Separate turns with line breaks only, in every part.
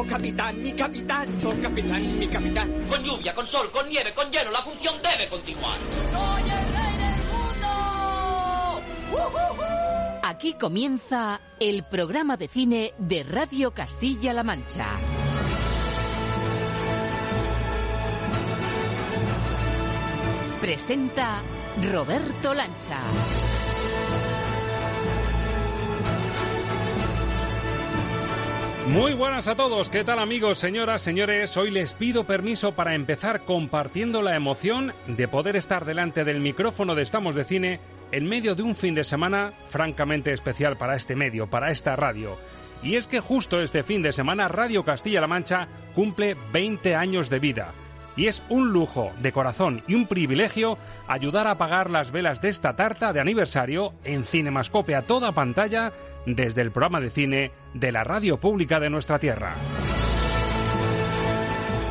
¡Oh, capitán, mi capitán! ¡Oh, capitán, mi capitán!
Con lluvia, con sol, con nieve, con hielo, la función debe continuar.
¡Soy el rey del mundo!
Aquí comienza el programa de cine de Radio Castilla-La Mancha. Presenta Roberto Lancha.
Muy buenas a todos, ¿qué tal amigos, señoras, señores? Hoy les pido permiso para empezar compartiendo la emoción de poder estar delante del micrófono de Estamos de Cine en medio de un fin de semana francamente especial para este medio, para esta radio. Y es que justo este fin de semana Radio Castilla-La Mancha cumple 20 años de vida. Y es un lujo de corazón y un privilegio ayudar a apagar las velas de esta tarta de aniversario en Cinemascope a toda pantalla desde el programa de cine de la radio pública de nuestra tierra.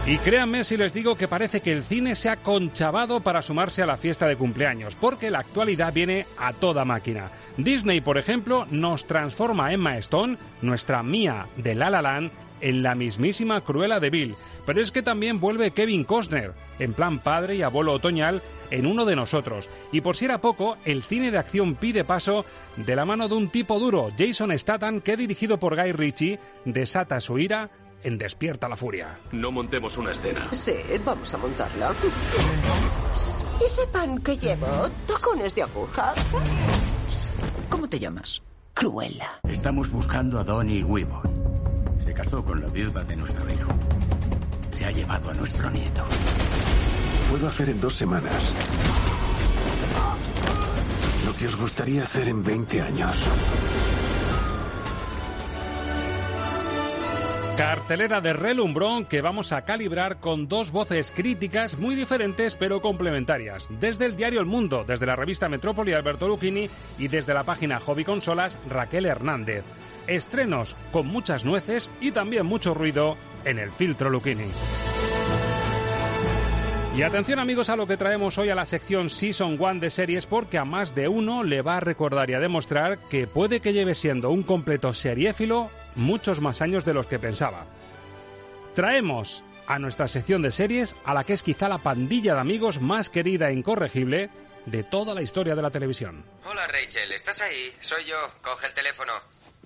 Y créanme si les digo que parece que el cine se ha conchavado para sumarse a la fiesta de cumpleaños, porque la actualidad viene a toda máquina. Disney, por ejemplo, nos transforma a Emma Stone, nuestra Mía de La La Land, en la mismísima Cruella de Bill. Pero es que también vuelve Kevin Costner, en plan padre y abuelo otoñal, en uno de nosotros. Y por si era poco, el cine de acción pide paso de la mano de un tipo duro, Jason Statham, que dirigido por Guy Ritchie, desata su ira en Despierta la Furia.
No montemos una escena.
Sí, vamos a montarla. Y sepan que llevo tacones de aguja.
¿Cómo te llamas? Cruella.
Estamos buscando a Donnie Weaver. Casó con la viuda de nuestro hijo. Se ha llevado a nuestro nieto.
Puedo hacer en dos semanas lo que os gustaría hacer en 20 años.
Cartelera de relumbrón que vamos a calibrar con dos voces críticas muy diferentes pero complementarias. Desde el diario El Mundo, desde la revista Metrópoli Alberto Lucchini y desde la página Hobby Consolas Raquel Hernández. Estrenos con muchas nueces y también mucho ruido en el filtro Lucchini. Y atención amigos a lo que traemos hoy a la sección Season 1 de series porque a más de uno le va a recordar y a demostrar que puede que lleve siendo un completo seriéfilo muchos más años de los que pensaba. Traemos a nuestra sección de series a la que es quizá la pandilla de amigos más querida e incorregible de toda la historia de la televisión.
Hola Rachel, ¿estás ahí? Soy yo, coge el teléfono.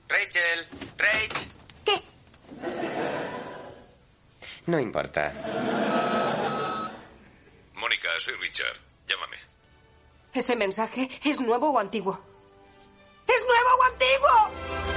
Rachel, Rach.
¿Qué?
No importa.
Mónica, soy Richard. Llámame.
¿Ese mensaje es nuevo o antiguo? ¡Es nuevo o antiguo!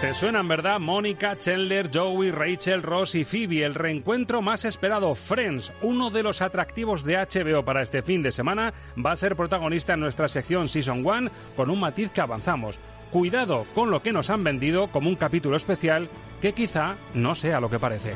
Te suenan, ¿verdad? Mónica, Chandler, Joey, Rachel, Ross y Phoebe, el reencuentro más esperado, Friends, uno de los atractivos de HBO para este fin de semana, va a ser protagonista en nuestra sección Season 1 con un matiz que avanzamos. Cuidado con lo que nos han vendido como un capítulo especial que quizá no sea lo que parece.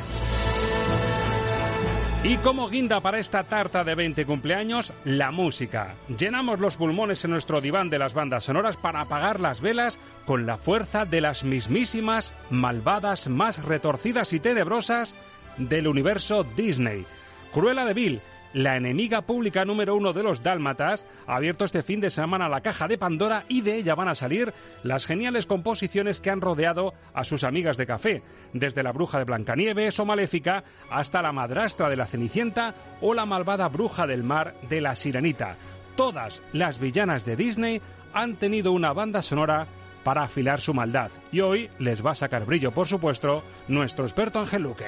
Y como guinda para esta tarta de 20 cumpleaños, la música. Llenamos los pulmones en nuestro diván de las bandas sonoras para apagar las velas con la fuerza de las mismísimas, malvadas, más retorcidas y tenebrosas del universo Disney. Cruella de Bill, la enemiga pública número uno de los dálmatas, ha abierto este fin de semana la caja de Pandora y de ella van a salir las geniales composiciones que han rodeado a sus amigas de café, desde la bruja de Blancanieves o Maléfica hasta la madrastra de la Cenicienta o la malvada bruja del mar de la Sirenita. Todas las villanas de Disney han tenido una banda sonora para afilar su maldad y hoy les va a sacar brillo, por supuesto, nuestro experto Ángel Luque.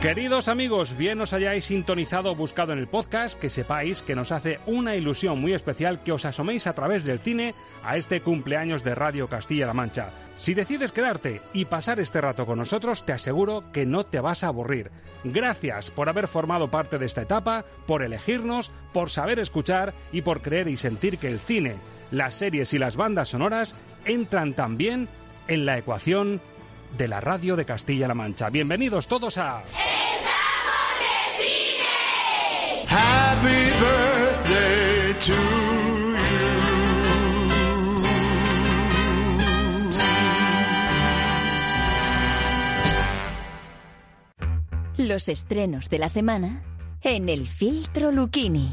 Queridos amigos, bien os hayáis sintonizado o buscado en el podcast, que sepáis que nos hace una ilusión muy especial que os asoméis a través del cine a este cumpleaños de Radio Castilla-La Mancha. Si decides quedarte y pasar este rato con nosotros, te aseguro que no te vas a aburrir. Gracias por haber formado parte de esta etapa, por elegirnos, por saber escuchar y por creer y sentir que el cine, las series y las bandas sonoras entran también en la ecuación de la radio de Castilla-La Mancha. Bienvenidos todos a...
Happy birthday to
Los estrenos de la semana en el filtro Lucchini.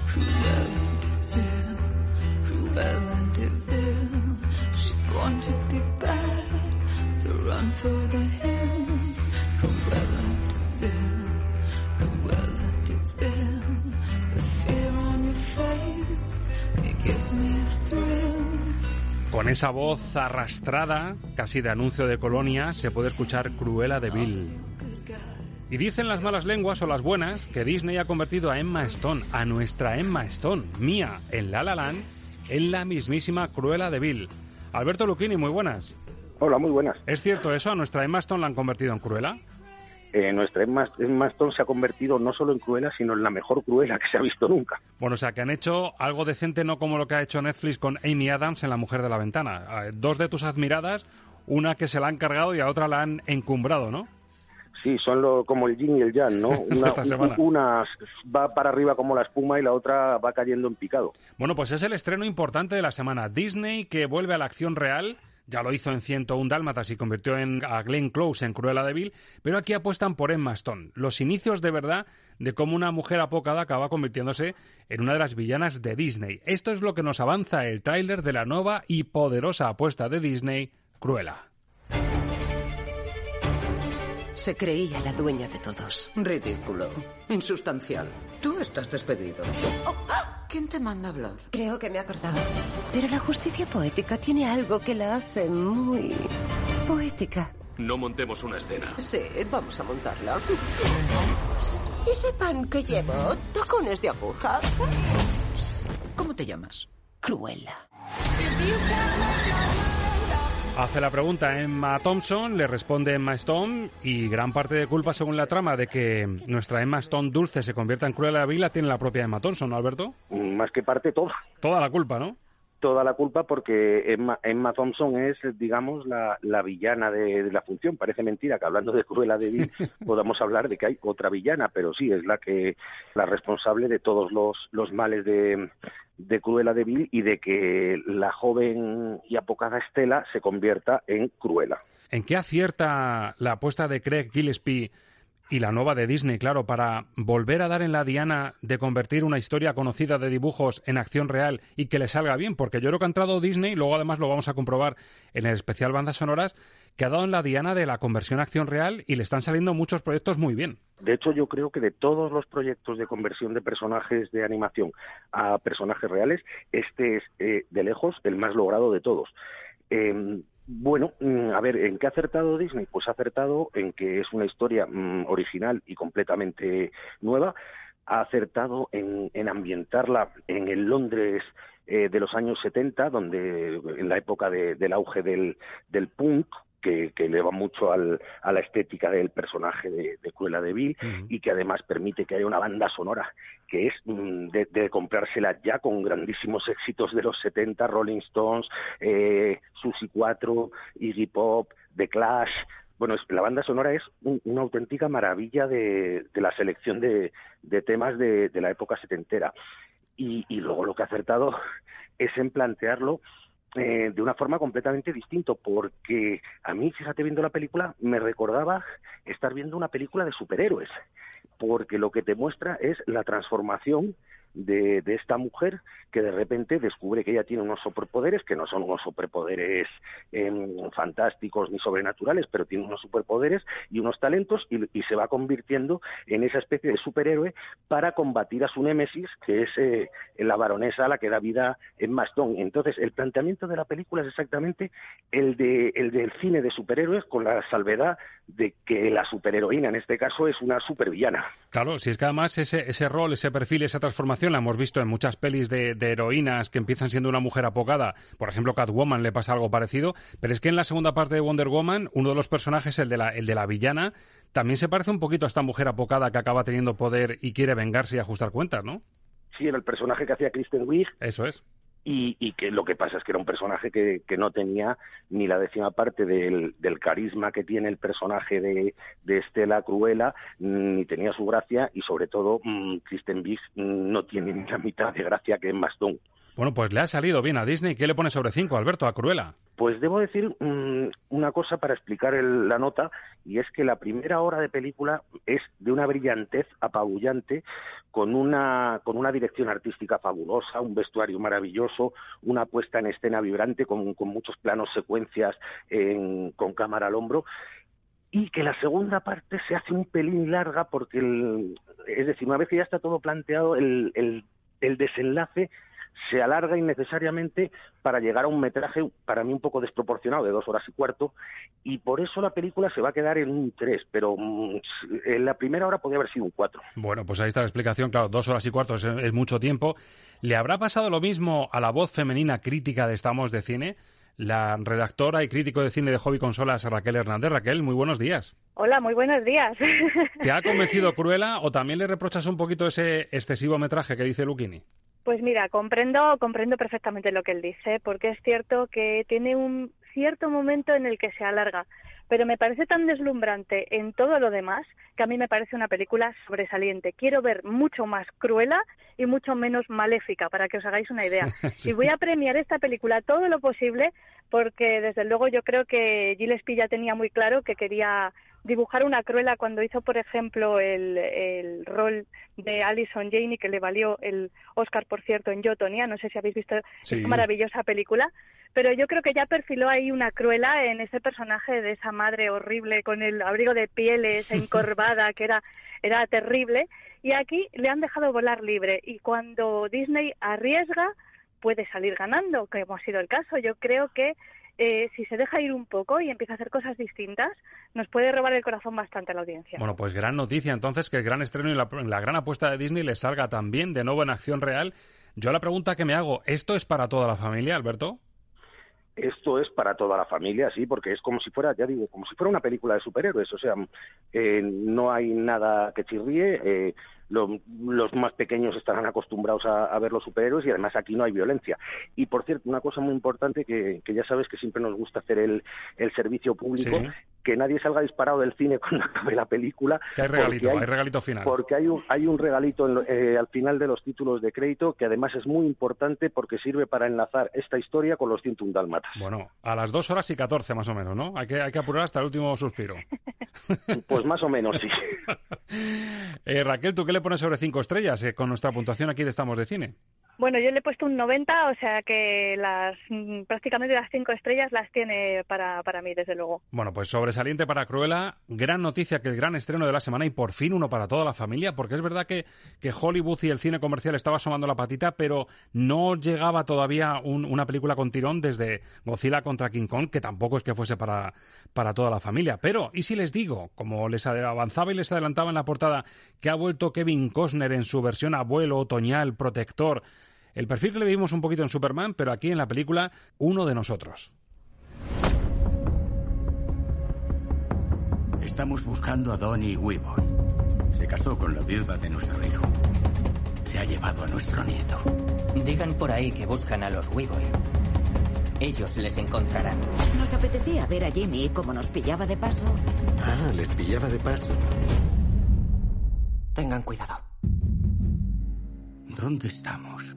Con esa voz arrastrada, casi de anuncio de colonia, se puede escuchar Cruella de Vil. Y dicen las malas lenguas o las buenas que Disney ha convertido a Emma Stone, a nuestra Emma Stone, mía, en La La Land, en la mismísima Cruella de Vil. Alberto Lucchini, muy buenas.
Hola, muy buenas.
¿Es cierto eso? ¿A nuestra Emma Stone la han convertido en Cruella?
Eh, nuestra Emma, Emma Stone se ha convertido no solo en Cruella, sino en la mejor Cruella que se ha visto nunca.
Bueno, o sea, que han hecho algo decente, no como lo que ha hecho Netflix con Amy Adams en La Mujer de la Ventana. Eh, Dos de tus admiradas, una que se la han cargado y a otra la han encumbrado, ¿no?
Sí, son lo, como el yin y el yang, ¿no? Una, una va para arriba como la espuma y la otra va cayendo en picado.
Bueno, pues es el estreno importante de la semana. Disney que vuelve a la acción real. Ya lo hizo en 101 Dálmatas y convirtió en, a Glenn Close en Cruella de Vil, pero aquí apuestan por Emma Stone. Los inicios de verdad de cómo una mujer apocada acaba convirtiéndose en una de las villanas de Disney. Esto es lo que nos avanza el tráiler de la nueva y poderosa apuesta de Disney, Cruella.
Se creía la dueña de todos.
Ridículo. Insustancial. Tú estás despedido. ¿Quién te manda a hablar?
Creo que me he acordado. Pero la justicia poética tiene algo que la hace muy poética.
No montemos una escena.
Sí, vamos a montarla. ¿Ese pan que llevo? ¿Tacones de aguja?
¿Cómo te llamas?
Cruella.
Hace la pregunta Emma Thompson, le responde Emma Stone y gran parte de culpa según la trama de que nuestra Emma Stone dulce se convierta en Cruella de Vil la tiene la propia Emma Thompson, ¿no, Alberto?
Más que parte, toda.
Toda la culpa, ¿no?
Toda la culpa porque Emma, Emma Thompson es, digamos, la, la villana de, de la función. Parece mentira que hablando de Cruella de Vil podamos hablar de que hay otra villana, pero sí, es la que la responsable de todos los, los males de, de Cruella de Vil y de que la joven y apocada Estela se convierta en Cruella.
¿En qué acierta la apuesta de Craig Gillespie y la nueva de Disney, claro, para volver a dar en la diana de convertir una historia conocida de dibujos en acción real y que le salga bien? Porque yo creo que ha entrado Disney, luego además lo vamos a comprobar en el especial Bandas Sonoras, que ha dado en la diana de la conversión a acción real y le están saliendo muchos proyectos muy bien.
De hecho, yo creo que de todos los proyectos de conversión de personajes de animación a personajes reales, este es eh, de lejos el más logrado de todos. Eh, bueno, mm, a ver, ¿en qué ha acertado Disney? Pues ha acertado en que es una historia mm, original y completamente nueva. Ha acertado en, en ambientarla en el Londres eh, de los años 70, donde en la época de, del auge del punk, que, que eleva mucho al, a la estética del personaje de, de Cruella de Vil y que además permite que haya una banda sonora que es mm, de, de comprársela ya con grandísimos éxitos de los 70, Rolling Stones, eh, Susi 4, Iggy Pop, The Clash. Bueno, es- la banda sonora es un- una auténtica maravilla de, de la selección de, de temas de, de la época setentera. Y, y luego lo que ha acertado es en plantearlo eh, de una forma completamente distinta, porque a mí, fíjate, viendo la película, me recordaba estar viendo una película de superhéroes, porque lo que te muestra es la transformación de, esta mujer que de repente descubre que ella tiene unos superpoderes, que no son unos superpoderes em, fantásticos ni sobrenaturales, pero tiene unos superpoderes y unos talentos y, y se va convirtiendo en esa especie de superhéroe para combatir a su némesis, que es eh, la baronesa a la que da vida en Mastón. Entonces, el planteamiento de la película es exactamente el, de, el del cine de superhéroes con la salvedad de que la superheroína, en este caso, es una supervillana.
Claro, si es que además ese, ese rol, ese perfil, esa transformación la hemos visto en muchas pelis de, de heroínas que empiezan siendo una mujer apocada. Por ejemplo, Catwoman le pasa algo parecido. Pero es que en la segunda parte de Wonder Woman, uno de los personajes, el de la, el de la villana, también se parece un poquito a esta mujer apocada que acaba teniendo poder y quiere vengarse y ajustar cuentas, ¿no?
Sí, era el personaje que hacía Kristen Wiig.
Eso es.
Y, que lo que pasa es que era un personaje que, no tenía ni la décima parte del, carisma que tiene el personaje de, Estela Cruella, ni tenía su gracia y sobre todo mmm, Kristen Biggs no tiene ni la mitad de gracia que Emma Stone.
Bueno, pues le ha salido bien a Disney. ¿Qué le pone sobre cinco, Alberto, a Cruella?
Pues debo decir mm, una cosa para explicar la nota, y es que la primera hora de película es de una brillantez apabullante, con una, con una dirección artística fabulosa, un vestuario maravilloso, una puesta en escena vibrante, con, muchos planos secuencias con cámara al hombro, y que la segunda parte se hace un pelín larga porque, es decir, una vez que ya está todo planteado, el, el, el desenlace se alarga innecesariamente para llegar a un metraje para mí un poco desproporcionado de dos horas y cuarto y por eso la película se va a quedar en un tres, pero mm, en la primera hora podría haber sido un cuatro.
Bueno, pues ahí está la explicación, claro, dos horas y cuarto es, mucho tiempo. ¿Le habrá pasado lo mismo a la voz femenina crítica de Estamos de Cine? La redactora y crítico de cine de Hobby Consolas, Raquel Hernández. Raquel, muy buenos días.
Hola, muy buenos días.
¿Te ha convencido Cruella o también le reprochas un poquito ese excesivo metraje que dice Luchini?
Pues mira, comprendo, comprendo perfectamente lo que él dice, porque es cierto que tiene un cierto momento en el que se alarga, pero me parece tan deslumbrante en todo lo demás que a mí me parece una película sobresaliente. Quiero ver mucho más cruela y mucho menos maléfica, para que os hagáis una idea. Y voy a premiar esta película todo lo posible, porque desde luego yo creo que Gillespie ya tenía muy claro que quería dibujar una cruela cuando hizo, por ejemplo, el, el rol de Alison Janey, que le valió el Oscar, por cierto, en Yo, No sé si habéis visto esta maravillosa película. Pero yo creo que ya perfiló ahí una cruela en ese personaje de esa madre horrible con el abrigo de pieles encorvada, que era, era terrible. Y aquí le han dejado volar libre. Y cuando Disney arriesga, puede salir ganando, como ha sido el caso. Yo creo que eh, si se deja ir un poco y empieza a hacer cosas distintas, nos puede robar el corazón bastante a la audiencia.
Bueno, pues gran noticia entonces que el gran estreno y la, la gran apuesta de Disney le salga también de nuevo en acción real. Yo la pregunta que me hago, ¿esto es para toda la familia, Alberto?
esto es para toda la familia, sí, porque es como si fuera, ya digo, como si fuera una película de superhéroes, o sea, eh, no hay nada que chirríe, eh, los más pequeños estarán acostumbrados a, ver los superhéroes y además aquí no hay violencia. Y por cierto, una cosa muy importante que, ya sabes que siempre nos gusta hacer el, servicio público, que nadie salga disparado del cine cuando acabe la película.
Que hay regalito, hay, regalito final.
Porque hay un, hay un regalito eh, al final de los títulos de crédito que además es muy importante porque sirve para enlazar esta historia con los 101 Dálmatas.
Bueno, a las dos horas y 14 más o menos, ¿no? Hay que, hay que apurar hasta el último suspiro.
pues más o menos, sí.
Eh, Raquel, ¿tú qué le pones sobre cinco estrellas eh, con nuestra puntuación aquí de Estamos de Cine?
Bueno, yo le he puesto un 90, o sea que las mm, prácticamente las cinco estrellas las tiene para, para mí, desde luego.
Bueno, pues sobresaliente para Cruella. Gran noticia que el gran estreno de la semana y por fin uno para toda la familia, porque es verdad que, que Hollywood y el cine comercial estaba asomando la patita, pero no llegaba todavía una película con tirón desde Godzilla contra King Kong, que tampoco es que fuese para, para toda la familia. Pero, ¿y si les digo, como les avanzaba y les adelantaba en la portada, que ha vuelto Kevin Costner en su versión abuelo, otoñal, protector? El perfil que le vimos un poquito en Superman, pero aquí en la película, uno de nosotros.
Estamos buscando a Donnie Weaver. Se casó con la viuda de nuestro hijo. Se ha llevado a nuestro nieto.
Digan por ahí que buscan a los Weaver. Ellos les encontrarán.
Nos apetecía ver a Jimmy como nos pillaba de paso.
Ah, les pillaba de paso.
Tengan cuidado.
¿Dónde estamos?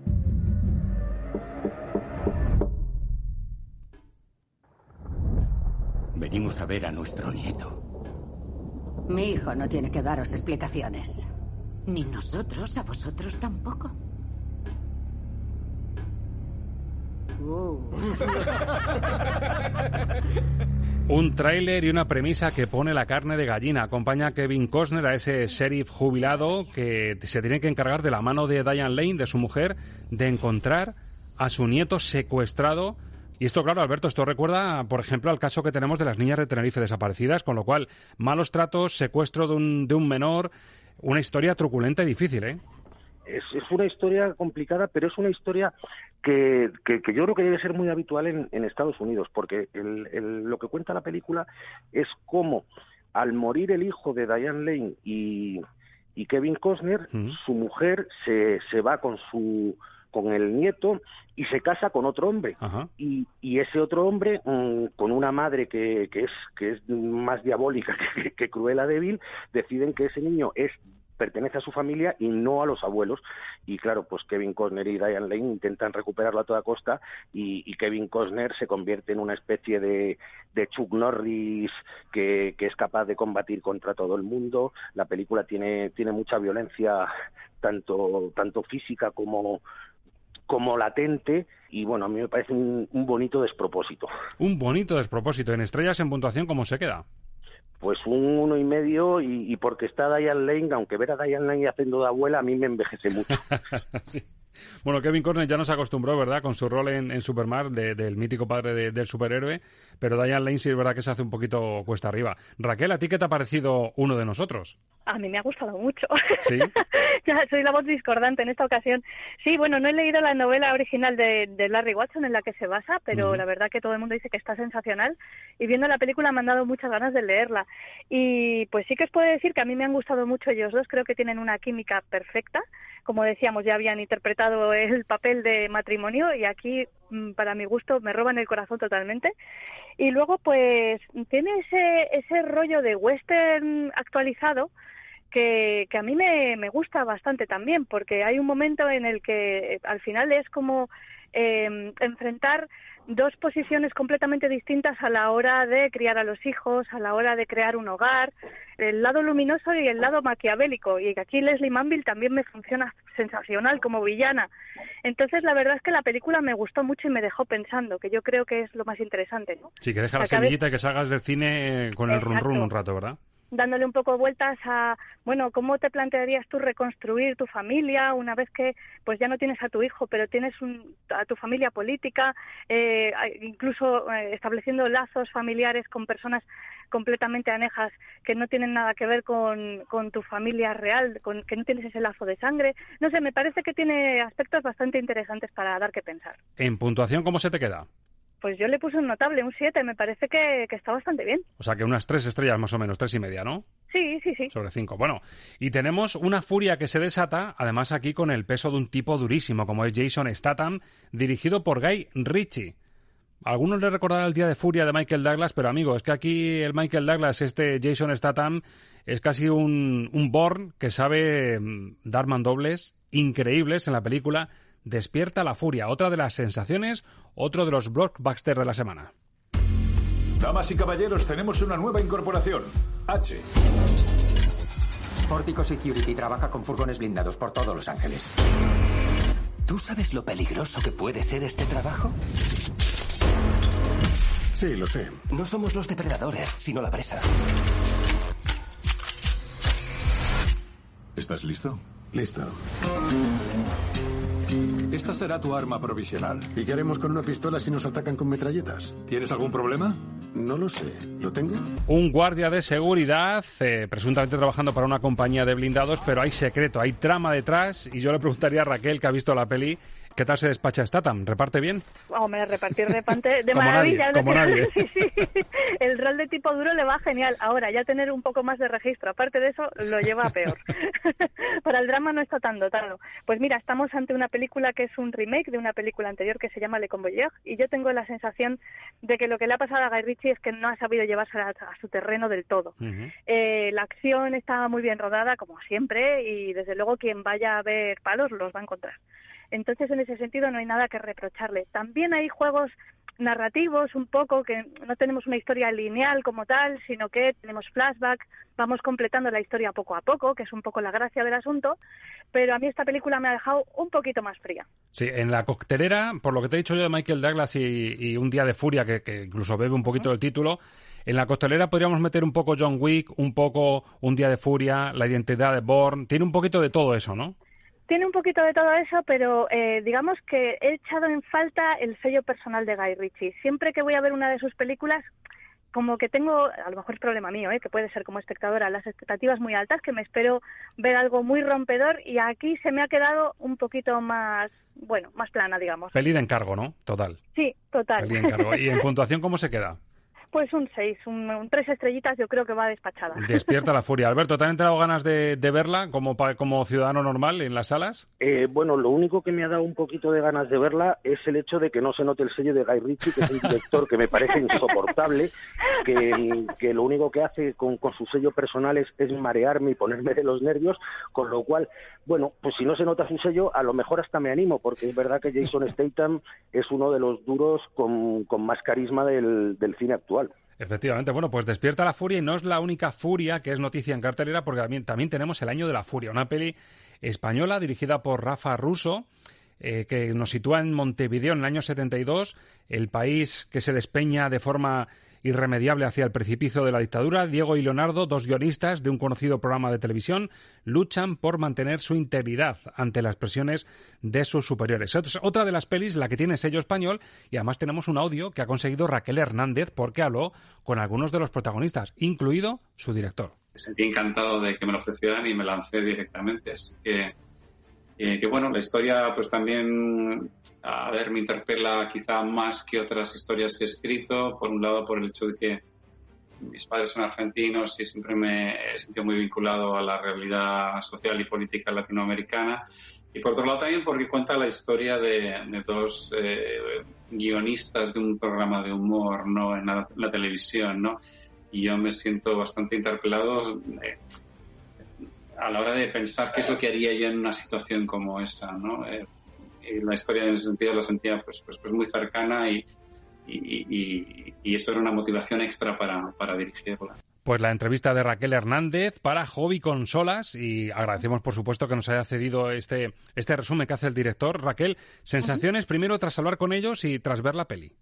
Venimos a ver a nuestro nieto.
Mi hijo no tiene que daros explicaciones. Ni nosotros a vosotros tampoco.
Uh. Un tráiler y una premisa que pone la carne de gallina. Acompaña a Kevin Costner, a ese sheriff jubilado que se tiene que encargar de la mano de Diane Lane, de su mujer, de encontrar a su nieto secuestrado y esto, claro, Alberto, esto recuerda, por ejemplo, al caso que tenemos de las niñas de Tenerife desaparecidas, con lo cual, malos tratos, secuestro de un, de un menor, una historia truculenta y difícil, ¿eh?
Es, una historia complicada, pero es una historia que, que, yo creo que debe ser muy habitual en, en Estados Unidos, porque el, lo que cuenta la película es cómo, al morir el hijo de Diane Lane y, y Kevin Costner, su mujer se, se va con su con el nieto y se casa con otro hombre. Y, y, ese otro hombre, mm, con una madre que, que, es, que es más diabólica que, que Cruella débil, deciden que ese niño es pertenece a su familia y no a los abuelos. Y claro, pues Kevin Costner y Diane Lane intentan recuperarlo a toda costa y, Kevin Costner se convierte en una especie de, de Chuck Norris que, que, es capaz de combatir contra todo el mundo. La película tiene, tiene mucha violencia, tanto, tanto física como, como latente y bueno, a mí me parece un, un bonito despropósito.
Un bonito despropósito. En estrellas en puntuación, ¿cómo se queda?
pues un uno y medio y, y porque está Diane Lane, aunque ver a Diane Lane haciendo de abuela a mí me envejece mucho.
Bueno, Kevin Corner ya nos acostumbró, ¿verdad?, con su rol en, Superman, del mítico padre del superhéroe, pero Diane Lane sí es verdad que se hace un poquito cuesta arriba. Raquel, ¿a ti qué te ha parecido uno de nosotros?
A mí me ha gustado mucho. ¿Sí? ya soy la voz discordante en esta ocasión. Sí, bueno, no he leído la novela original de, Larry Watson en la que se basa, pero la verdad que todo el mundo dice que está sensacional y viendo la película me han dado muchas ganas de leerla. Y pues sí que os puedo decir que a mí me han gustado mucho ellos dos, creo que tienen una química perfecta. Como decíamos, ya habían interpretado el papel de matrimonio y aquí, mm, para mi gusto, me roban el corazón totalmente. Y luego, pues, tiene ese, ese rollo de western actualizado que, que a mí me, me gusta bastante también, porque hay un momento en el que eh, al final es como eh, enfrentar dos posiciones completamente distintas a la hora de criar a los hijos, a la hora de crear un hogar, el lado luminoso y el lado maquiavélico. Y aquí Leslie Manville también me funciona sensacional como villana. Entonces, la verdad es que la película me gustó mucho y me dejó pensando, que yo creo que es lo más interesante. ¿no?
Sí, que deja la semillita que salgas del cine con el run run un rato, ¿verdad?
Dándole un poco vueltas a, bueno, ¿cómo te plantearías tú reconstruir tu familia una vez que pues ya no tienes a tu hijo, pero tienes a tu familia política, eh, incluso eh, estableciendo lazos familiares con personas completamente anejas que no tienen nada que ver con, con tu familia real, con, que no tienes ese lazo de sangre. No sé, me parece que tiene aspectos bastante interesantes para dar que pensar.
En puntuación, ¿cómo se te queda?
Pues yo le puse un notable, un 7, me parece que, está bastante bien.
O sea que unas tres estrellas más o menos, tres y media, ¿no?
Sí, sí, sí.
Sobre cinco. Bueno, y tenemos una furia que se desata, además aquí con el peso de un tipo durísimo, como es Jason Statham, dirigido por Guy Ritchie. Algunos le recordarán el Día de Furia de Michael Douglas, pero amigo, es que aquí el Michael Douglas, este Jason Statham, es casi un, un Born que sabe mm, dar mandobles increíbles en la película Despierta la Furia, otra de las sensaciones, otro de los blockbusters de la semana.
Damas y caballeros, tenemos una nueva incorporación. H.
Fortico Security trabaja con furgones blindados por todos Los Ángeles. ¿Tú sabes lo peligroso que puede ser este trabajo?
Sí, lo sé.
No somos los depredadores, sino la presa.
¿Estás listo?
Listo.
Esta será tu arma provisional.
¿Y qué haremos con una pistola si nos atacan con metralletas?
¿Tienes algún problema?
No lo sé. ¿Lo tengo?
Un guardia de seguridad, eh, presuntamente trabajando para una compañía de blindados, pero hay secreto, hay trama detrás. Y yo le preguntaría a Raquel, que ha visto la peli, ¿Qué tal se despacha Statham? ¿Reparte bien?
Hombre, repartir de, de maravilla.
como nadie.
sí, sí. El rol de tipo duro le va genial. Ahora, ya tener un poco más de registro, aparte de eso, lo lleva a peor. Para el drama no está tan dotado. Pues mira, estamos ante una película que es un remake de una película anterior que se llama Le Convoyeur y yo tengo la sensación de que lo que le ha pasado a Guy Ritchie es que no ha sabido llevarse a, su terreno del todo. eh, la acción está muy bien rodada, como siempre, y desde luego quien vaya a ver palos los va a encontrar. Entonces, en ese sentido, no hay nada que reprocharle. También hay juegos narrativos un poco que no tenemos una historia lineal como tal, sino que tenemos flashback, vamos completando la historia poco a poco, que es un poco la gracia del asunto, pero a mí esta película me ha dejado un poquito más fría.
Sí, en la coctelera, por lo que te he dicho yo de Michael Douglas y, Un día de furia, que, incluso bebe un poquito del título, en la coctelera podríamos meter un poco John Wick, un poco Un día de furia, la identidad de Bourne, tiene un poquito de todo eso, ¿no?
Tiene un poquito de todo eso, pero eh, digamos que he echado en falta el sello personal de Guy Ritchie. Siempre que voy a ver una de sus películas, como que tengo, a lo mejor es problema mío, ¿eh? que puede ser como espectadora, las expectativas muy altas, que me espero ver algo muy rompedor y aquí se me ha quedado un poquito más, bueno, más plana, digamos.
Peli de encargo, ¿no? Total.
Sí, total.
Peli de encargo. ¿Y en puntuación cómo se queda?
Pues un 6, un, tres estrellitas yo creo que va despachada.
Despierta la furia. Alberto, ¿te han entrado ganas de, verla como, como ciudadano normal en las salas?
Eh, bueno, lo único que me ha dado un poquito de ganas de verla es el hecho de que no se note el sello de Guy Ritchie, que es un director que me parece insoportable, que, que lo único que hace con, con su sello personal es, es marearme y ponerme de los nervios, con lo cual, bueno, pues si no se nota su sello, a lo mejor hasta me animo, porque es verdad que Jason Statham es uno de los duros con, con más carisma del, del cine actual.
Efectivamente, bueno, pues despierta la furia y no es la única furia que es noticia en cartelera, porque también, también tenemos El Año de la Furia, una peli española dirigida por Rafa Russo, eh, que nos sitúa en Montevideo en el año 72, el país que se despeña de forma irremediable hacia el precipicio de la dictadura, Diego y Leonardo, dos guionistas de un conocido programa de televisión, luchan por mantener su integridad ante las presiones de sus superiores. Otra de las pelis, la que tiene sello español, y además tenemos un audio que ha conseguido Raquel Hernández porque habló con algunos de los protagonistas, incluido su director.
Sentí encantado de que me lo ofrecieran y me lancé directamente. Así que eh, que bueno, la historia pues también, a ver, me interpela quizá más que otras historias que he escrito, por un lado por el hecho de que mis padres son argentinos y siempre me he sentido muy vinculado a la realidad social y política latinoamericana. Y por otro lado también porque cuenta la historia de, dos eh, guionistas de un programa de humor ¿no? en la, televisión. ¿no? Y yo me siento bastante interpelado. Eh, a la hora de pensar qué es lo que haría yo en una situación como esa, ¿no? Eh, y la historia en ese sentido la sentía pues, pues, pues muy cercana y, y, eso era una motivación extra para, para dirigirla.
Pues la entrevista de Raquel Hernández para Hobby Consolas y agradecemos por supuesto que nos haya cedido este, este resumen que hace el director. Raquel, sensaciones primero tras hablar con ellos y tras ver la peli.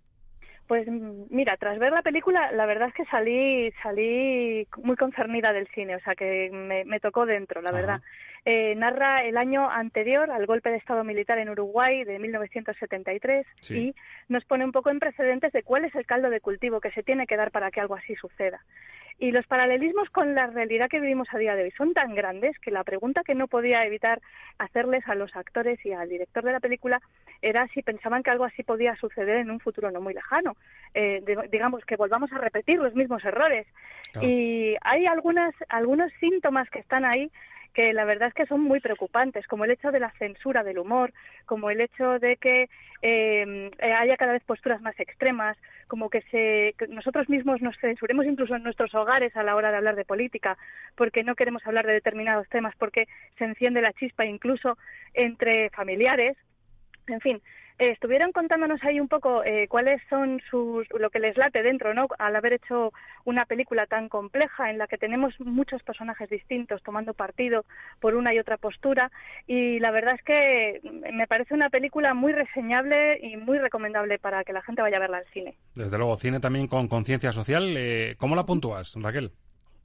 Pues mira, tras ver la película, la verdad es que salí, salí muy concernida del cine, o sea que me, tocó dentro, la verdad. Eh, narra el año anterior al golpe de Estado militar en Uruguay de 1973 y nos pone un poco en precedentes de cuál es el caldo de cultivo que se tiene que dar para que algo así suceda. Y los paralelismos con la realidad que vivimos a día de hoy son tan grandes que la pregunta que no podía evitar hacerles a los actores y al director de la película era si pensaban que algo así podía suceder en un futuro no muy lejano. Eh, digamos, que volvamos a repetir los mismos errores. Y hay algunas, algunos síntomas que están ahí que la verdad es que son muy preocupantes, como el hecho de la censura del humor, como el hecho de que eh, haya cada vez posturas más extremas, como que, se, nosotros mismos nos censuremos incluso en nuestros hogares a la hora de hablar de política, porque no queremos hablar de determinados temas, porque se enciende la chispa incluso entre familiares. En fin, eh, estuvieron contándonos ahí un poco eh, cuáles son sus, lo que les late dentro, ¿no? Al haber hecho una película tan compleja en la que tenemos muchos personajes distintos tomando partido por una y otra postura y la verdad es que me parece una película muy reseñable y muy recomendable para que la gente vaya a verla al cine.
Desde luego, cine también con conciencia social. Eh, ¿Cómo la puntúas, Raquel?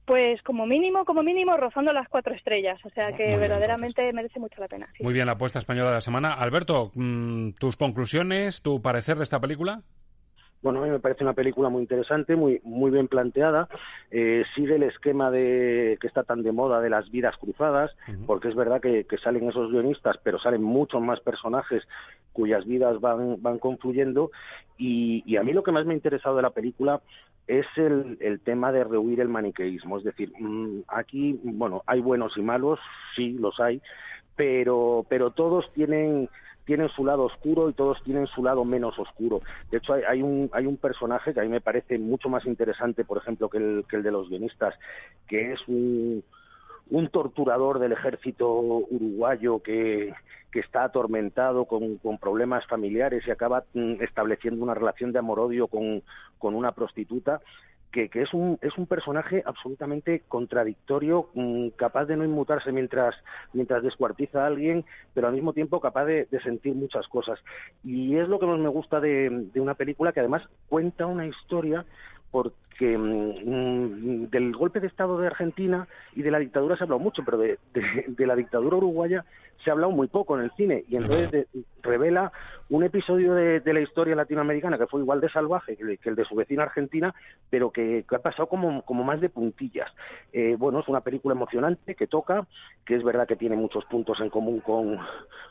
Pues como mínimo, como mínimo, rozando las cuatro estrellas. O sea que verdaderamente merece mucho la pena.
Muy bien, la apuesta española de la semana. Alberto, mm, tus conclusiones, tu parecer de esta película.
Bueno, a mí me parece una película muy interesante, muy muy bien planteada. Eh, sigue el esquema de que está tan de moda de las vidas cruzadas, porque es verdad que, salen esos guionistas, pero salen muchos más personajes cuyas vidas van, van confluyendo. Y, y a mí lo que más me ha interesado de la película es el, el tema de rehuir el maniqueísmo. Es decir, mm, aquí, bueno, hay buenos y malos, sí, los hay, pero, pero todos tienen tienen su lado oscuro y todos tienen su lado menos oscuro. De hecho, hay, hay, un, hay un personaje que a mí me parece mucho más interesante, por ejemplo, que el, que el de los guionistas, que es un, un torturador del ejército uruguayo que, que está atormentado con, con, problemas familiares y acaba mm, estableciendo una relación de amor-odio con, con una prostituta, que, que, es, un, es un personaje absolutamente contradictorio, mm, capaz de no inmutarse mientras, mientras descuartiza a alguien, pero al mismo tiempo capaz de, sentir muchas cosas. Y es lo que más me gusta de, de una película que además cuenta una historia porque mm, del golpe de Estado de Argentina y de la dictadura se ha hablado mucho, pero de, de, la dictadura uruguaya se ha hablado muy poco en el cine y entonces revela un episodio de, la historia latinoamericana que fue igual de salvaje que, el de su vecina Argentina, pero que, ha pasado como, como más de puntillas. Eh, bueno, es una película emocionante que toca, que es verdad que tiene muchos puntos en común con,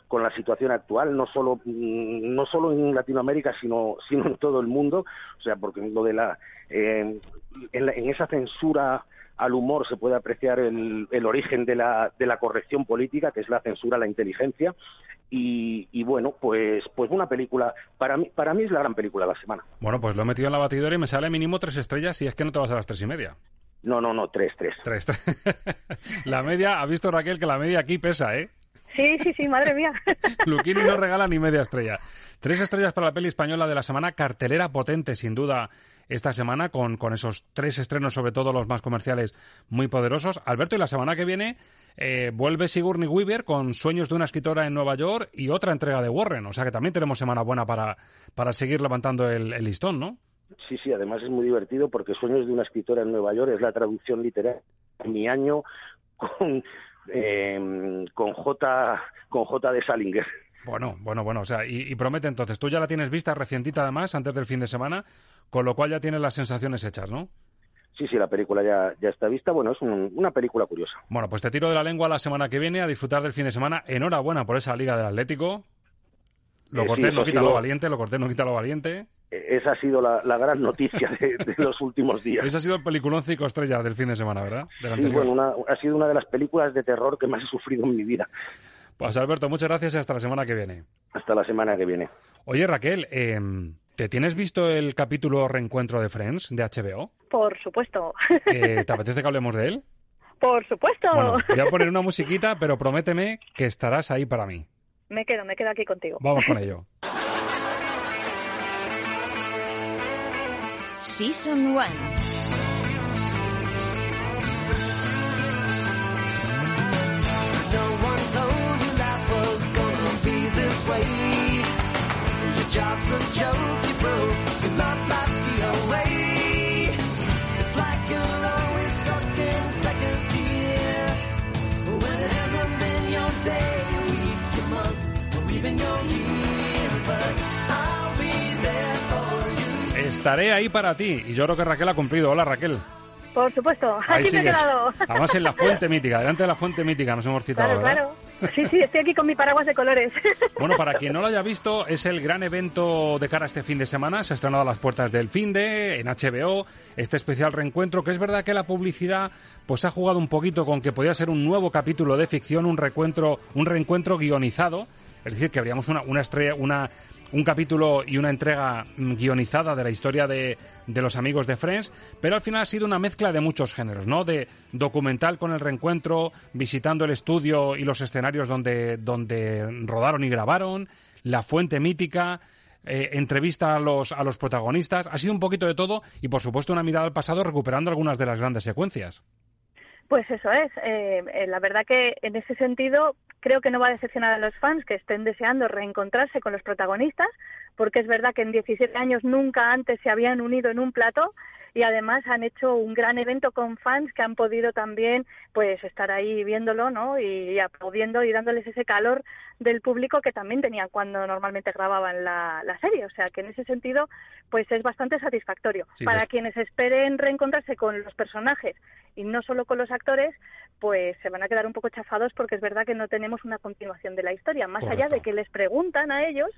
con la situación actual, no solo, mm, no solo en Latinoamérica, sino, sino en todo el mundo, o sea, porque lo de la, eh, en esa censura al humor se puede apreciar el, origen de la, de la corrección política, que es la censura a la inteligencia. Y, bueno, pues, pues una película, para mí, para mí es la gran película de la semana.
Bueno, pues lo he metido en la batidora y me sale mínimo tres estrellas y es que no te vas a las tres y media.
No, no, no, tres, tres.
Tres, la media, ha visto Raquel que la media aquí pesa, ¿eh?
Sí, sí, sí, madre mía.
Luquini no regala ni media estrella. Tres estrellas para la peli española de la semana, cartelera potente, sin duda, esta semana con, con esos tres estrenos, sobre todo los más comerciales, muy poderosos. Alberto, y la semana que viene eh, vuelve Sigourney Weaver con Sueños de una escritora en Nueva York y otra entrega de Warren. O sea que también tenemos semana buena para, para seguir levantando el, listón, ¿no?
Sí, sí, además es muy divertido porque Sueños de una escritora en Nueva York es la traducción literaria de mi año con, eh, con, J, con J de Salinger.
Bueno, bueno, bueno, o sea, y, promete entonces, tú ya la tienes vista recientita además, antes del fin de semana, con lo cual ya tienes las sensaciones hechas, ¿no?
Sí, sí, la película ya, ya está vista. Bueno, es una película curiosa.
Bueno, pues te tiro de la lengua la semana que viene a disfrutar del fin de semana. Enhorabuena por esa Liga del Atlético. Lo eh, corté, no quita lo valiente, lo corté, no quita lo valiente.
Eh, esa ha sido la, gran noticia de, los últimos días.
Ese ha sido el peliculón cinco estrellas del fin de semana, ¿verdad?
sí, bueno, ha sido una de las películas de terror que más he sufrido en mi vida.
Pues Alberto, muchas gracias y hasta la semana que viene.
Hasta la semana que viene.
Oye, Raquel, em, ¿te tienes visto el capítulo Reencuentro de Friends de HBO?
Por supuesto.
Eh, ¿Te apetece que hablemos de él?
Por supuesto.
Bueno, voy a poner una musiquita, pero prométeme que estarás ahí para mí.
Me quedo, me quedo aquí contigo.
Vamos con ello.
Season 1
Estaré ahí para ti. Y yo creo que Raquel ha cumplido. Hola, Raquel.
Por supuesto, aquí me he quedado.
Además en la fuente mítica, delante de la fuente mítica nos hemos citado,
claro, Claro. Sí, sí, estoy aquí con mi paraguas de colores.
Bueno, para quien no lo haya visto, es el gran evento de cara a este fin de semana. Se ha estrenado a las puertas del fin de en HBO, este especial reencuentro, que es verdad que la publicidad pues ha jugado un poquito con que podía ser un nuevo capítulo de ficción, un reencuentro, un reencuentro guionizado. Es decir, que habríamos una, una estrella, una un capítulo y una entrega guionizada de la historia de, de, los amigos de Friends, pero al final ha sido una mezcla de muchos géneros, ¿no? De documental con el reencuentro, visitando el estudio y los escenarios donde, donde rodaron y grabaron, la fuente mítica, eh, entrevista a los, a los protagonistas, ha sido un poquito de todo y por supuesto una mirada al pasado recuperando algunas de las grandes secuencias.
Pues eso es. Eh, eh, la verdad que en ese sentido creo que no va a decepcionar a los fans que estén deseando reencontrarse con los protagonistas, porque es verdad que en 17 años nunca antes se habían unido en un plato y además han hecho un gran evento con fans que han podido también pues estar ahí viéndolo ¿no? y, aplaudiendo y dándoles ese calor del público que también tenían cuando normalmente grababan la, serie o sea que en ese sentido pues es bastante satisfactorio para quienes esperen reencontrarse con los personajes y no solo con los actores pues se van a quedar un poco chafados porque es verdad que no tenemos una continuación de la historia, más allá de que les preguntan a ellos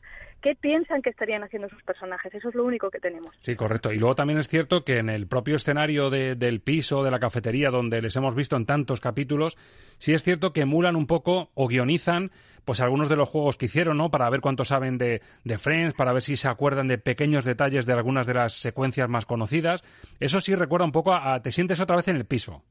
qué piensan que estarían haciendo sus personajes. Eso es lo único que tenemos.
Sí, correcto. Y luego también es cierto que en el propio escenario del piso, de la cafetería, donde les hemos visto en tantos capítulos, sí es cierto que emulan un poco o guionizan pues algunos de los juegos que hicieron, ¿no? Para ver cuánto saben de, de Friends, para ver si se acuerdan de pequeños detalles de algunas de las secuencias más conocidas. Eso sí recuerda un poco a te sientes otra vez en el piso.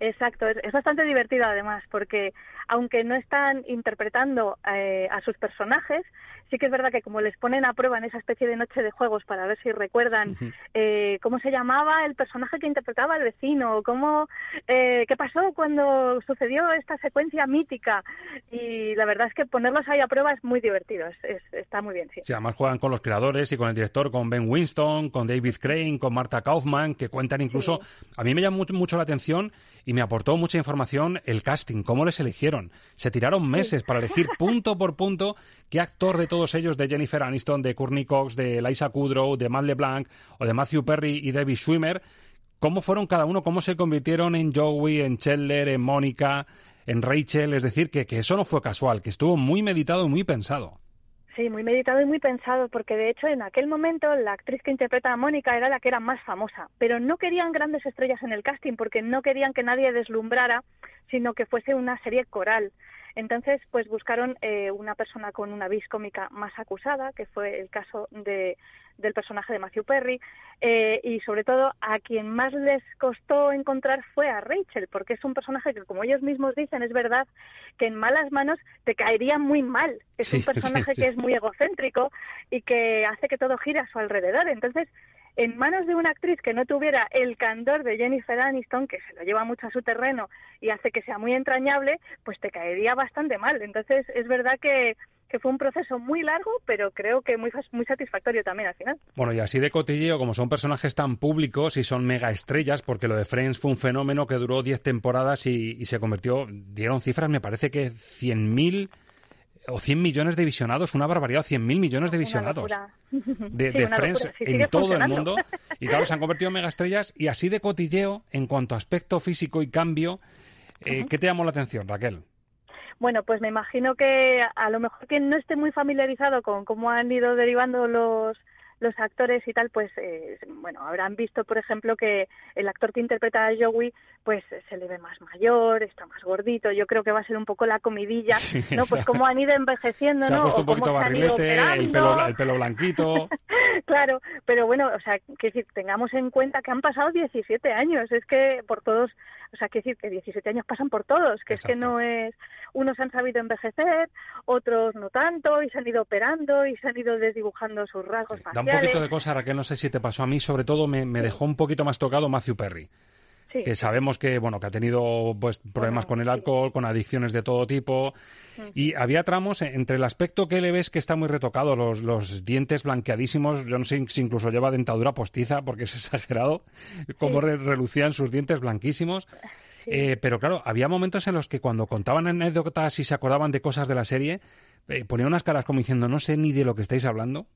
Exacto, es, bastante divertido además, porque aunque no están interpretando eh, a sus personajes, sí que es verdad que como les ponen a prueba en esa especie de noche de juegos para ver si recuerdan eh, cómo se llamaba el personaje que interpretaba al vecino, cómo, eh, qué pasó cuando sucedió esta secuencia mítica. Y la verdad es que ponerlos ahí a prueba es muy divertido, está muy bien. Sí.
sí, además juegan con los creadores y con el director, con Ben Winston, con David Crane, con Marta Kaufman, que cuentan incluso... A mí me llama mucho, mucho la atención y me aportó mucha información el casting, cómo les eligieron eligieron. Se tiraron meses para elegir punto por punto qué actor de todos ellos, de Jennifer Aniston, de Courtney Cox, de Liza Kudrow, de Matt LeBlanc o de Matthew Perry y David Schwimmer, cómo fueron cada uno, cómo se convirtieron en Joey, en Chandler, en Mónica, en Rachel. Es decir, que, que eso no fue casual, que estuvo muy meditado y muy pensado.
Sí, muy meditado y muy pensado, porque de hecho en aquel momento la actriz que interpreta a Mónica era la que era más famosa, pero no querían grandes estrellas en el casting porque no querían que nadie deslumbrara, sino que fuese una serie coral. Entonces, pues buscaron eh, una persona con una vis cómica más acusada, que fue el caso de, del personaje de Matthew Perry, eh, y sobre todo a quien más les costó encontrar fue a Rachel, porque es un personaje que, como ellos mismos dicen, es verdad que en malas manos te caería muy mal. Es un personaje que es muy egocéntrico y que hace que todo gire a su alrededor. Entonces, en manos de una actriz que no tuviera el candor de Jennifer Aniston, que se lo lleva mucho a su terreno y hace que sea muy entrañable, pues te caería bastante mal. Entonces, es verdad que, que fue un proceso muy largo, pero creo que muy, muy satisfactorio también al final.
Bueno, y así de cotilleo, como son personajes tan públicos y son mega estrellas, porque lo de Friends fue un fenómeno que duró 10 temporadas y, y, se convirtió, dieron cifras, me parece que 100.000 o 100 millones de visionados, una barbaridad, 100.000 millones de visionados de,
sí,
de Friends en todo el mundo. Y claro, se han convertido en megaestrellas y así de cotilleo, en cuanto a aspecto físico y cambio, eh, uh -huh. ¿qué te llamó la atención, Raquel?
Bueno, pues me imagino que a lo mejor quien no esté muy familiarizado con cómo han ido derivando los los actores y tal, pues, eh, bueno, habrán visto, por ejemplo, que el actor que interpreta a Joey, pues se le ve más mayor, está más gordito. Yo creo que va a ser un poco la comidilla, sí, ¿no? Pues cómo han ido envejeciendo,
se
¿no?
ha puesto un poquito barrilete, el pelo, el pelo blanquito.
claro, pero bueno, o sea, que decir, tengamos en cuenta que han pasado 17 años. Es que por todos, o sea, que decir que 17 años pasan por todos, que Exacto. es que no es, unos han sabido envejecer, otros no tanto, y se han ido operando y se han ido desdibujando sus rasgos
sí,
faciales
un poquito de cosa, Raquel, no sé si te pasó a mí, sobre todo me, me dejó un poquito más tocado Matthew Perry.
Sí.
que sabemos que bueno que ha tenido pues problemas bueno, con el alcohol, sí. con adicciones de todo tipo sí. y había tramos entre el aspecto que le ves que está muy retocado, los, los dientes blanqueadísimos, yo no sé si incluso lleva dentadura postiza porque es exagerado cómo re relucían sus dientes blanquísimos. Eh, pero claro, había momentos en los que cuando contaban anécdotas y se acordaban de cosas de la serie, eh, ponían unas caras como diciendo, no sé ni de lo que estáis hablando.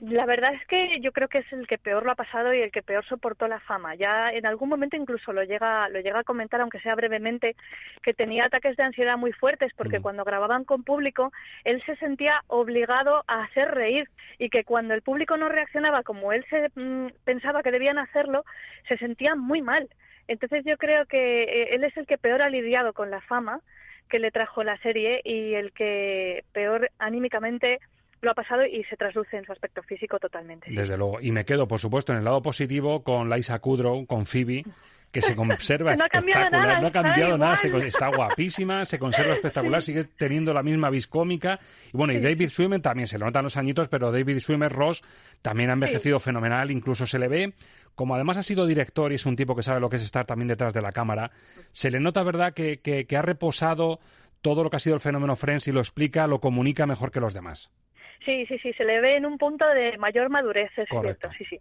La verdad es que yo creo que es el que peor lo ha pasado y el que peor soportó la fama. Ya en algún momento incluso lo llega, lo llega a comentar, aunque sea brevemente, que tenía ataques de ansiedad muy fuertes porque mm. cuando grababan con público él se sentía obligado a hacer reír y que cuando el público no reaccionaba como él se mm, pensaba que debían hacerlo, se sentía muy mal. Entonces yo creo que eh, él es el que peor ha lidiado con la fama que le trajo la serie y el que peor anímicamente lo ha pasado y se trasluce en su aspecto físico totalmente.
Desde luego. Y me quedo, por supuesto, en el lado positivo con Liza Kudrow, con Phoebe, que se conserva
no
espectacular.
Nada,
no ha cambiado nada, se, está guapísima, se conserva espectacular, sigue teniendo la misma viscómica. Y bueno, y David Schwimmer también se le notan los añitos, pero David Schwimmer Ross también ha envejecido sí. fenomenal, incluso se le ve como además ha sido director y es un tipo que sabe lo que es estar también detrás de la cámara, se le nota, ¿verdad?, que, que, que ha reposado todo lo que ha sido el fenómeno Friends y lo explica, lo comunica mejor que los demás.
Sí, sí, sí, se le ve en un punto de mayor madurez, es Correcto. cierto, sí, sí.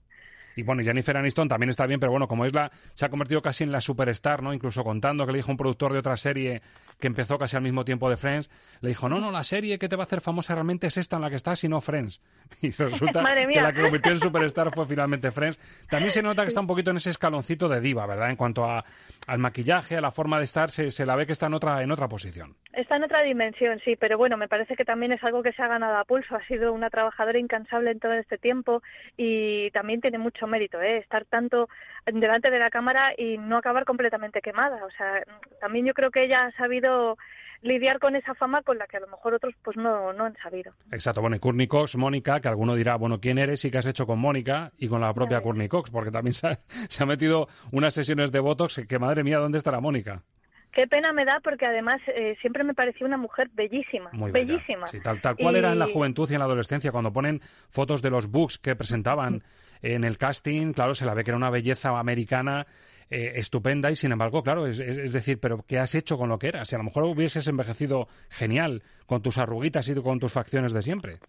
Y bueno, Jennifer Aniston también está bien, pero bueno, como es la, se ha convertido casi en la superstar, ¿no? Incluso contando que le dijo un productor de otra serie que empezó casi al mismo tiempo de Friends, le dijo, no, no, la serie que te va a hacer famosa realmente es esta en la que estás y no Friends. Y resulta que la que convirtió en superstar fue finalmente Friends. También se nota que está un poquito en ese escaloncito de diva, ¿verdad? En cuanto a, al maquillaje, a la forma de estar, se, se la ve que está en otra, en otra posición.
Está en otra dimensión, sí, pero bueno, me parece que también es algo que se ha ganado a pulso. Ha sido una trabajadora incansable en todo este tiempo y también tiene mucho mérito, ¿eh? Estar tanto delante de la cámara y no acabar completamente quemada. O sea, también yo creo que ella ha sabido lidiar con esa fama con la que a lo mejor otros pues no, no han sabido.
Exacto, bueno, y Courtney Cox, Mónica, que alguno dirá, bueno, ¿quién eres y qué has hecho con Mónica y con la propia Courtney Cox? Porque también se ha, se ha, metido unas sesiones de Botox que, madre mía, ¿dónde estará Mónica?
Qué pena me da porque además eh, siempre me pareció una mujer bellísima,
Muy
bella. bellísima.
Sí, tal, tal cual y... era en la juventud y en la adolescencia, cuando ponen fotos de los books que presentaban en el casting, claro, se la ve que era una belleza americana eh, estupenda y sin embargo, claro, es, es, es, decir, pero ¿qué has hecho con lo que eras? Si a lo mejor hubieses envejecido genial con tus arruguitas y con tus facciones de siempre.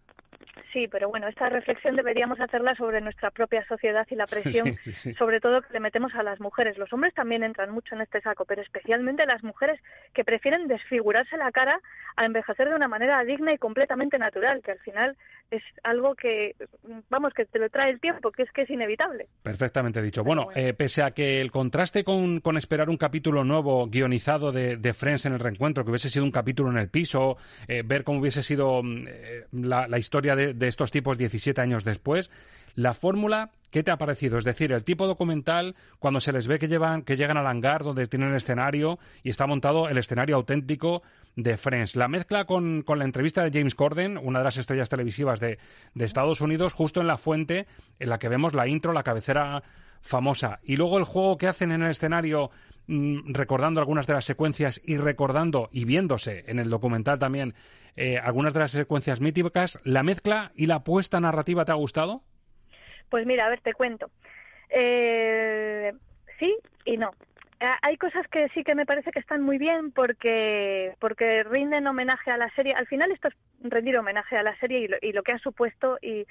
Sí, pero bueno, esta reflexión deberíamos hacerla sobre nuestra propia sociedad y la presión, sobre todo que le metemos a las mujeres. Los hombres también entran mucho en este saco, pero especialmente las mujeres que prefieren desfigurarse la cara a envejecer de una manera digna y completamente natural, que al final es algo que, vamos, que te lo trae el tiempo, que es que es inevitable.
Perfectamente dicho. Bueno, eh, pese a que el contraste con, con esperar un capítulo nuevo guionizado de, de, Friends en el reencuentro, que hubiese sido un capítulo en el piso, eh, ver cómo hubiese sido mm, eh, la, la, historia de, de estos tipos 17 años después, la fórmula, ¿qué te ha parecido? Es decir, el tipo documental, cuando se les ve que, llevan, que llegan al hangar donde tienen el escenario y está montado el escenario auténtico de Friends. La mezcla con, con, la entrevista de James Corden, una de las estrellas televisivas de, de, Estados Unidos, justo en la fuente en la que vemos la intro, la cabecera famosa. Y luego el juego que hacen en el escenario, mmm, recordando algunas de las secuencias y recordando y viéndose en el documental también eh, algunas de las secuencias míticas. ¿La mezcla y la puesta narrativa te ha gustado?
Pues mira, a ver, te cuento. Eh, sí y no. Hay cosas que sí que me parece que están muy bien porque porque rinden homenaje a la serie. Al final esto es rendir homenaje a la serie y lo, y lo que ha supuesto y,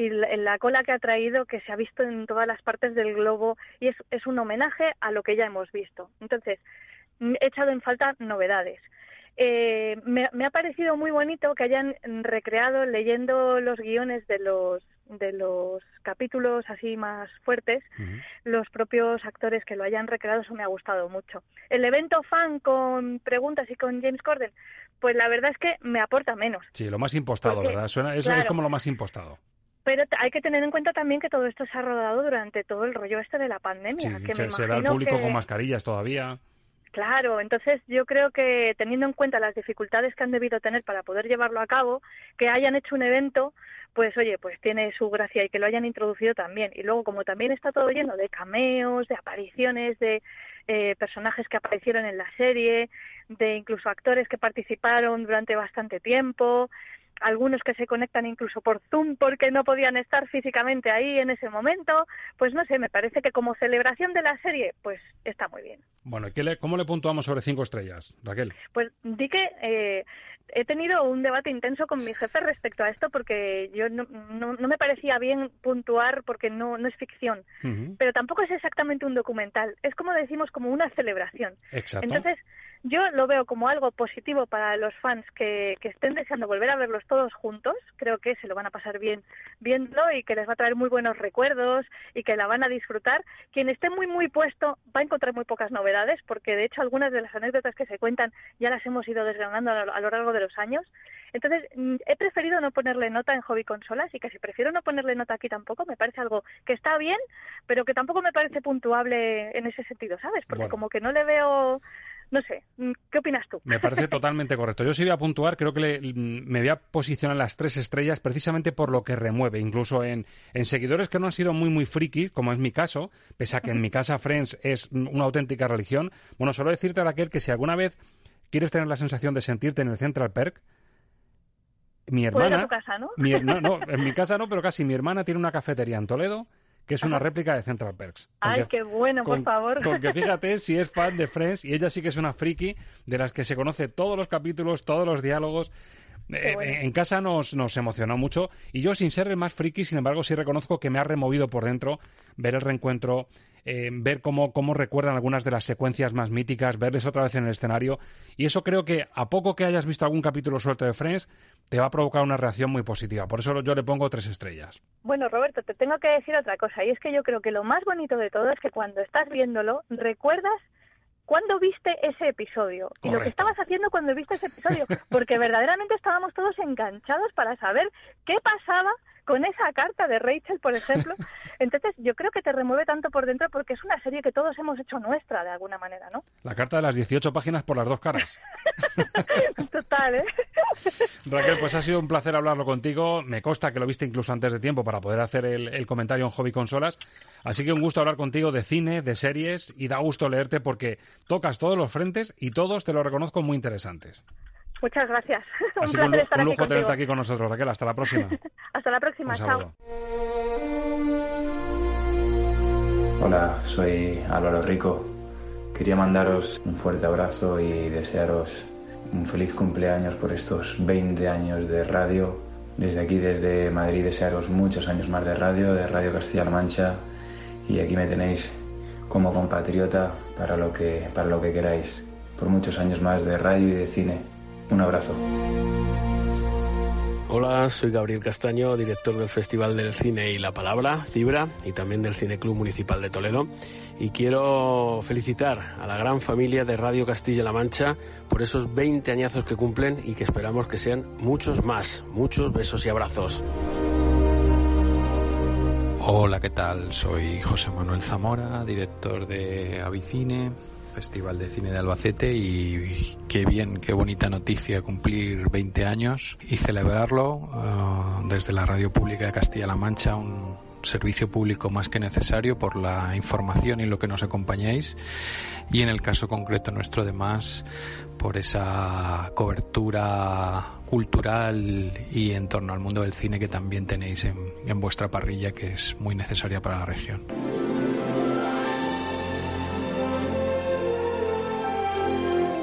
y la cola que ha traído que se ha visto en todas las partes del globo y es, es un homenaje a lo que ya hemos visto. Entonces, he echado en falta novedades. Eh, me, me, ha parecido muy bonito que hayan recreado leyendo los guiones de los de los capítulos así más fuertes, uh -huh. los propios actores que lo hayan recreado, eso me ha gustado mucho. El evento fan con preguntas y con James Corden, pues la verdad es que me aporta menos.
Sí, lo más impostado, Porque, ¿verdad? Suena, eso claro, es como lo más impostado.
Pero hay que tener en cuenta también que todo esto se ha rodado durante todo el rollo este de la pandemia.
Sí,
que
se,
me
se ve al público
que...
con mascarillas todavía.
Claro, entonces yo creo que teniendo en cuenta las dificultades que han debido tener para poder llevarlo a cabo, que hayan hecho un evento, pues oye, pues tiene su gracia y que lo hayan introducido también. Y luego, como también está todo lleno de cameos, de apariciones, de eh, personajes que aparecieron en la serie, de incluso actores que participaron durante bastante tiempo, algunos que se conectan incluso por Zoom porque no podían estar físicamente ahí en ese momento, pues no sé, me parece que como celebración de la serie, pues está muy bien.
Bueno, ¿y le, ¿cómo le puntuamos sobre cinco estrellas, Raquel?
Pues di que eh, he tenido un debate intenso con mi jefe respecto a esto porque yo no, no, no me parecía bien puntuar porque no, no es ficción, uh -huh. pero tampoco es exactamente un documental, es como decimos, como una celebración.
Exacto.
Entonces, yo lo veo como algo positivo para los fans que, que, estén deseando volver a verlos todos juntos. Creo que se lo van a pasar bien viéndolo y que les va a traer muy buenos recuerdos y que la van a disfrutar. Quien esté muy, muy puesto va a encontrar muy pocas novedades porque, de hecho, algunas de las anécdotas que se cuentan ya las hemos ido desgranando a lo, a lo largo de los años. Entonces, mm, he preferido no ponerle nota en hobby consolas y que si prefiero no ponerle nota aquí tampoco, me parece algo que está bien, pero que tampoco me parece puntuable en ese sentido, ¿sabes? Porque bueno. como que no le veo no sé, mm, ¿qué opinas tú?
Me parece totalmente correcto. Yo sí voy a puntuar, creo que le, mm, me voy a posicionar las tres estrellas precisamente por lo que remueve, incluso en, en seguidores que no han sido muy, muy frikis, como es mi caso, pese a que en mi casa Friends es una auténtica religión. Bueno, solo decirte, Raquel, que si alguna vez quieres tener la sensación de sentirte en el Central Perk, mi hermana...
Casa, ¿no?
Mi, no, no, en mi casa no, pero casi mi hermana tiene una cafetería en Toledo que es una réplica de Central Perks.
Ay, qué bueno,
con,
por favor.
Con que fíjate si es fan de Friends y ella sí que es una friki de las que se conoce todos los capítulos, todos los diálogos. Eh, bueno. En casa nos, nos emocionó mucho y yo, sin ser el más friki, sin embargo, sí reconozco que me ha removido por dentro ver el reencuentro, eh, ver cómo, cómo recuerdan algunas de las secuencias más míticas, verles otra vez en el escenario. Y eso creo que, a poco que hayas visto algún capítulo suelto de Friends, te va a provocar una reacción muy positiva. Por eso yo le pongo tres estrellas.
Bueno, Roberto, te tengo que decir otra cosa. Y es que yo creo que lo más bonito de todo es que cuando estás viéndolo, recuerdas cuándo viste ese episodio
Correcto.
y lo que estabas haciendo cuando viste ese episodio, porque verdaderamente estábamos todos enganchados para saber qué pasaba con esa carta de Rachel, por ejemplo. Entonces, yo creo que te remueve tanto por dentro porque es una serie que todos hemos hecho nuestra de alguna manera, ¿no?
La carta de las 18 páginas por las dos caras.
Total, ¿eh?
Raquel, pues ha sido un placer hablarlo contigo. Me consta que lo viste incluso antes de tiempo para poder hacer el, el comentario en Hobby Consolas. Así que un gusto hablar contigo de cine, de series y da gusto leerte porque tocas todos los frentes y todos te lo reconozco muy interesantes.
Muchas gracias.
Así
un placer estar
un lujo
aquí
tenerte aquí con nosotros, Raquel. Hasta la próxima.
Hasta la próxima. Chao.
Hola, soy Álvaro Rico. Quería mandaros un fuerte abrazo y desearos un feliz cumpleaños por estos 20 años de radio Desde aquí, desde Madrid, desearos muchos años más de radio, de Radio Castilla-La Mancha. Y aquí me tenéis como compatriota para lo que, para lo que queráis. Por muchos años más de radio y de cine. Un abrazo.
Hola, soy Gabriel Castaño, director del Festival del Cine y la Palabra, Cibra, y también del Cine Club Municipal de Toledo. Y quiero felicitar a la gran familia de Radio Castilla-La Mancha por esos 20 añazos que cumplen y que esperamos que sean muchos más. Muchos besos y abrazos.
Hola, ¿qué tal? Soy José Manuel Zamora, director de Avicine, Festival de Cine de Albacete y qué bien, qué bonita noticia cumplir 20 años y celebrarlo uh, desde la Radio Pública de Castilla-La Mancha, un servicio público más que necesario por la información y lo que nos acompañáis y en el caso concreto nuestro además por esa cobertura cultural y en torno al mundo del cine que también tenéis en, en vuestra parrilla que es muy necesaria para la región.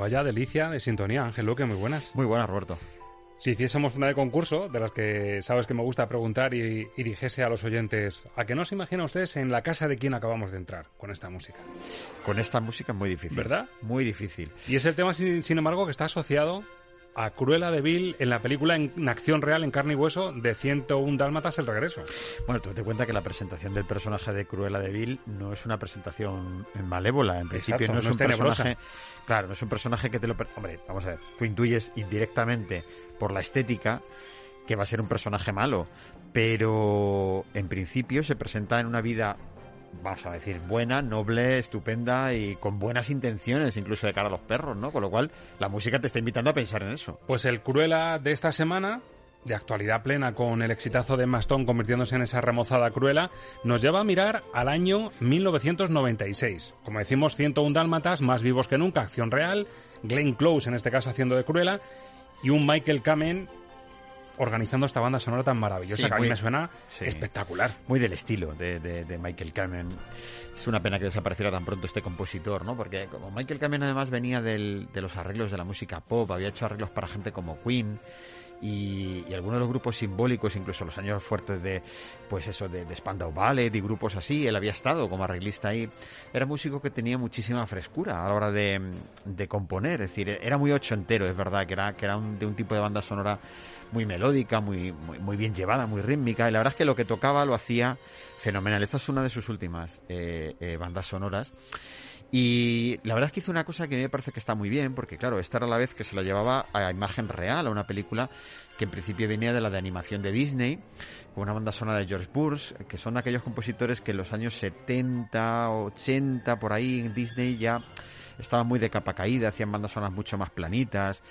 Vaya delicia de sintonía, Ángel Luque, muy buenas.
Muy buenas, Roberto.
Si hiciésemos una de concurso, de las que sabes que me gusta preguntar y, y dijese a los oyentes, ¿a qué no se imaginan ustedes en la casa de quién acabamos de entrar con esta música?
Con esta música es muy difícil.
¿Verdad?
Muy difícil.
Y es el tema, sin, sin embargo, que está asociado a Cruella de Vil en la película en acción real, en carne y hueso, de 101 Dálmatas, El Regreso.
Bueno, tú te cuenta que la presentación del personaje de Cruella de Vil no es una presentación malévola. En principio
Exacto,
no es un
tenebrosa.
personaje... Claro, no es un personaje que te lo... Hombre, vamos a ver, tú intuyes indirectamente por la estética que va a ser un personaje malo, pero en principio se presenta en una vida vamos a decir, buena, noble, estupenda y con buenas intenciones, incluso de cara a los perros, ¿no? Con lo cual, la música te está invitando a pensar en eso.
Pues el Cruella de esta semana, de actualidad plena con el exitazo de Mastón convirtiéndose en esa remozada Cruella, nos lleva a mirar al año 1996. Como decimos, 101 Dálmatas, más vivos que nunca, acción real, Glenn Close en este caso haciendo de Cruella, y un Michael Kamen organizando esta banda sonora tan maravillosa
Sí,
que a mí me suena
sí.
espectacular.
Muy del estilo de, de- de Michael Kamen. Es una pena que desapareciera tan pronto este compositor, ¿no? Porque como Michael Kamen además venía del- de los arreglos de la música pop, había hecho arreglos para gente como Queen y, y algunos de los grupos simbólicos, incluso los años fuertes de, pues eso, de, de Spandau Ballet y grupos así, él había estado como arreglista ahí. Era músico que tenía muchísima frescura a la hora de, de componer, es decir, era muy ochentero, es verdad, que era, que era un- de un tipo de banda sonora muy melódica, muy, muy, muy bien llevada, muy rítmica, y la verdad es que lo que tocaba lo hacía fenomenal. Esta es una de sus últimas eh, eh, bandas sonoras. Y la verdad es que hizo una cosa que me parece que está muy bien, porque claro, esta era la vez que se lo llevaba a imagen real, a una película que en principio venía de la de animación de Disney, con una banda sonora de George Bush, que son aquellos compositores que en los años 70, 80, por ahí en Disney ya estaban muy de capa caída, hacían bandas sonoras mucho más planitas.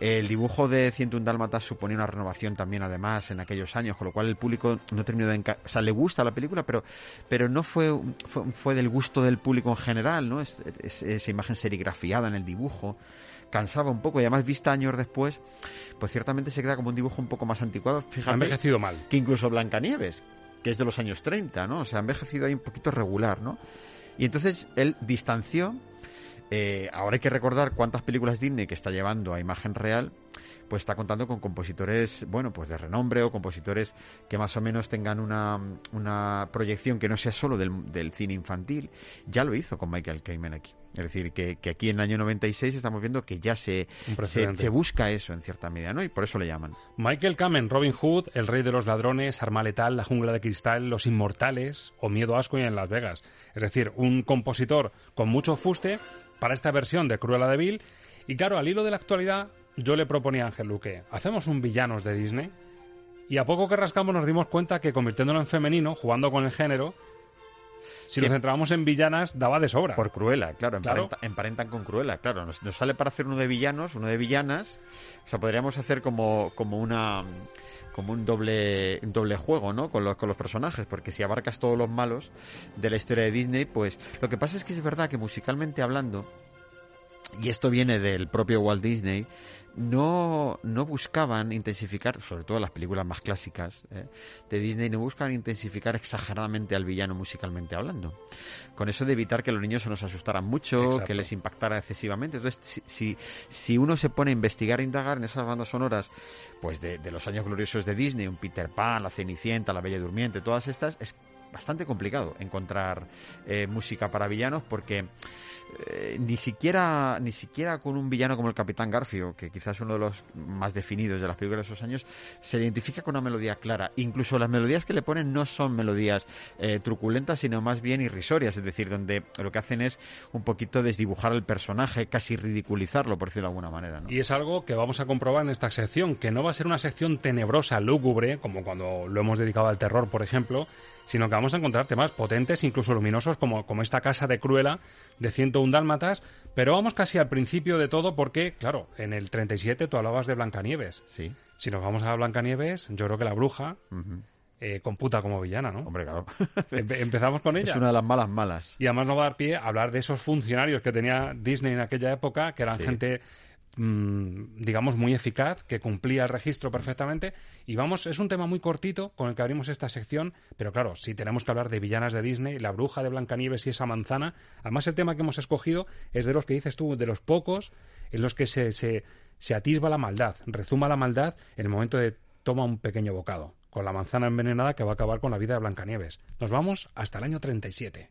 El dibujo de 101 Dálmatas suponía una renovación también, además, en aquellos años, con lo cual el público no terminó de enca- O sea, le gusta la película, pero, pero no fue, fue, fue del gusto del público en general, ¿no? Es, es- esa imagen serigrafiada en el dibujo cansaba un poco y además vista años después, pues ciertamente se queda como un dibujo un poco más anticuado. Fíjate
Ha envejecido mal.
que incluso Blancanieves, que es de los años 30, ¿no? O sea, ha envejecido ahí un poquito regular, ¿no? Y entonces él distanció. Eh, ahora hay que recordar cuántas películas Disney que está llevando a imagen real, pues está contando con compositores, bueno, pues de renombre o compositores que más o menos tengan una, una proyección que no sea solo del, del cine infantil. Ya lo hizo con Michael Kamen aquí. Es decir, que, que aquí en el año 96 estamos viendo que ya se busca eso en cierta medida, ¿no? Y por eso le llaman.
Michael Kamen, Robin Hood, El Rey de los Ladrones, Arma Letal, La Jungla de Cristal, Los Inmortales o Miedo, Asco y en Las Vegas. Es decir, un compositor con mucho fuste para esta versión de Cruella de Vil. Y claro, al hilo de la actualidad, yo le proponía a Ángel Luque, ¿hacemos un villanos de Disney? Y a poco que rascamos nos dimos cuenta que convirtiéndolo en femenino, jugando con el género, Si nos centrábamos en villanas, daba de sobra.
Por Cruella, claro,
Claro.
emparenta- emparentan con Cruella, claro. Nos, nos sale para hacer uno de villanos, uno de villanas. O sea, podríamos hacer como, como una como un doble un doble juego, ¿no? Con los, con los personajes, porque si abarcas todos los malos de la historia de Disney, pues lo que pasa es que es verdad que musicalmente hablando, y esto viene del propio Walt Disney, no, no buscaban intensificar, sobre todo las películas más clásicas ¿eh? de Disney, no buscaban intensificar exageradamente al villano musicalmente hablando. Con eso de evitar que los niños se nos asustaran mucho,
Exacto.
que les impactara excesivamente. Entonces, si, si, si uno se pone a investigar e indagar en esas bandas sonoras, pues de, de los años gloriosos de Disney, un Peter Pan, la Cenicienta, la Bella Durmiente, todas estas, es bastante complicado encontrar eh, música para villanos porque eh, ni siquiera ni siquiera con un villano como el Capitán Garfio, que quizás uno de los más definidos de las películas de esos años, se identifica con una melodía clara. Incluso las melodías que le ponen no son melodías eh, truculentas, sino más bien irrisorias, es decir, donde lo que hacen es un poquito desdibujar al personaje, casi ridiculizarlo, por decirlo de alguna manera.
Y es algo que vamos a comprobar en esta sección, que no va a ser una sección tenebrosa, lúgubre, como cuando lo hemos dedicado al terror, por ejemplo, sino que vamos a encontrar temas potentes, incluso luminosos, como, como esta casa de Cruella de 101 dálmatas, pero vamos casi al principio de todo porque, claro, en el 37 tú hablabas de Blancanieves.
Sí.
Si nos vamos a Blancanieves, yo creo que la bruja eh, computa como villana, ¿no?
Hombre, claro.
Empe- empezamos con ella.
Es una de las malas malas.
Y además nos va a dar pie a hablar de esos funcionarios que tenía Disney en aquella época, que eran
Sí.
gente, digamos, muy eficaz, que cumplía el registro perfectamente. Y vamos, es un tema muy cortito con el que abrimos esta sección, pero claro, si tenemos que hablar de villanas de Disney, la bruja de Blancanieves y esa manzana, además el tema que hemos escogido es de los que dices tú, de los pocos en los que se, se, se atisba la maldad, rezuma la maldad en el momento de toma un pequeño bocado, con la manzana envenenada que va a acabar con la vida de Blancanieves. Nos vamos hasta el año 37.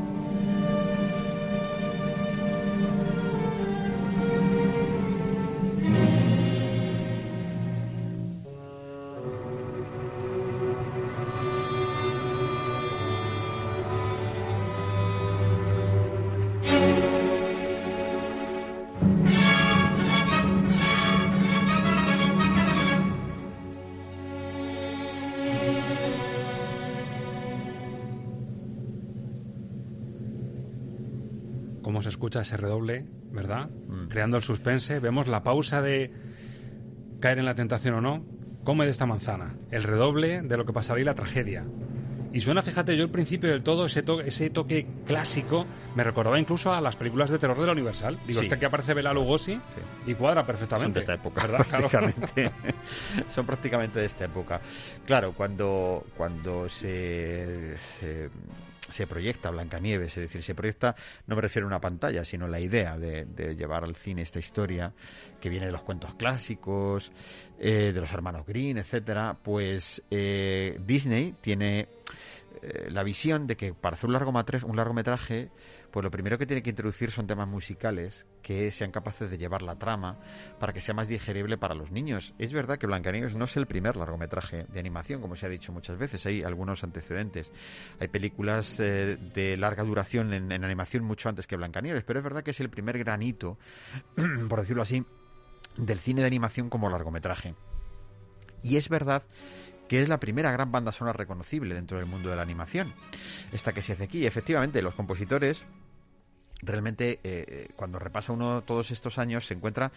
Escucha ese redoble, ¿verdad?
Mm.
Creando el suspense, vemos la pausa de caer en la tentación o no, come de esta manzana, el redoble de lo que pasará y la tragedia. Y suena, fíjate, yo al principio del todo, ese, to- ese toque clásico me recordaba incluso a las películas de terror de la Universal. Digo,
Sí.
es que aquí aparece Bela Lugosi y cuadra
Son
perfectamente.
de esta época,
¿verdad?
Prácticamente. Son prácticamente de esta época. Claro, cuando, cuando se, se, se proyecta Blancanieves, es decir, se proyecta, no me refiero a una pantalla, sino la idea de, de llevar al cine esta historia que viene de los cuentos clásicos, eh, de los hermanos Green, etcétera, pues eh, Disney tiene eh, la visión de que para hacer un largometraje, un largometraje, pues lo primero que tiene que introducir son temas musicales que sean capaces de llevar la trama para que sea más digerible para los niños. Es verdad que Blancanieves no es el primer largometraje de animación, como se ha dicho muchas veces, hay algunos antecedentes. Hay películas eh, de larga duración en, en animación mucho antes que Blancanieves, pero es verdad que es el primer granito, por decirlo así, del cine de animación como largometraje. Y es verdad que es la primera gran banda sonora reconocible dentro del mundo de la animación. Esta que se hace aquí, efectivamente, los compositores realmente eh, eh, cuando repasa uno todos estos años se encuentra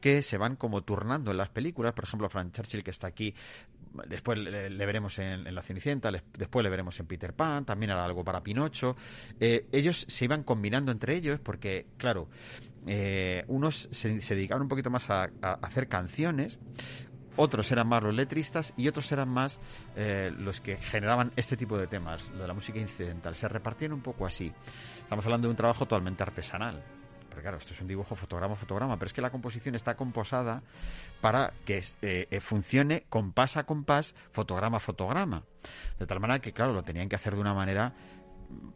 que se van como turnando en las películas por ejemplo Frank Churchill que está aquí después le, veremos en, La Cenicienta después le veremos en Peter Pan también hará algo para Pinocho Eh, ellos se iban combinando entre ellos porque claro unos se, dedicaban un poquito más a hacer canciones otros eran más los letristas y otros eran más eh, los que generaban este tipo de temas, lo de la música incidental. Se repartían un poco así. Estamos hablando de un trabajo totalmente artesanal. Porque claro, esto es un dibujo fotograma fotograma, pero es que la composición está composada para que eh, eh, funcione compás a compás, fotograma a fotograma. De tal manera que, claro, lo tenían que hacer de una manera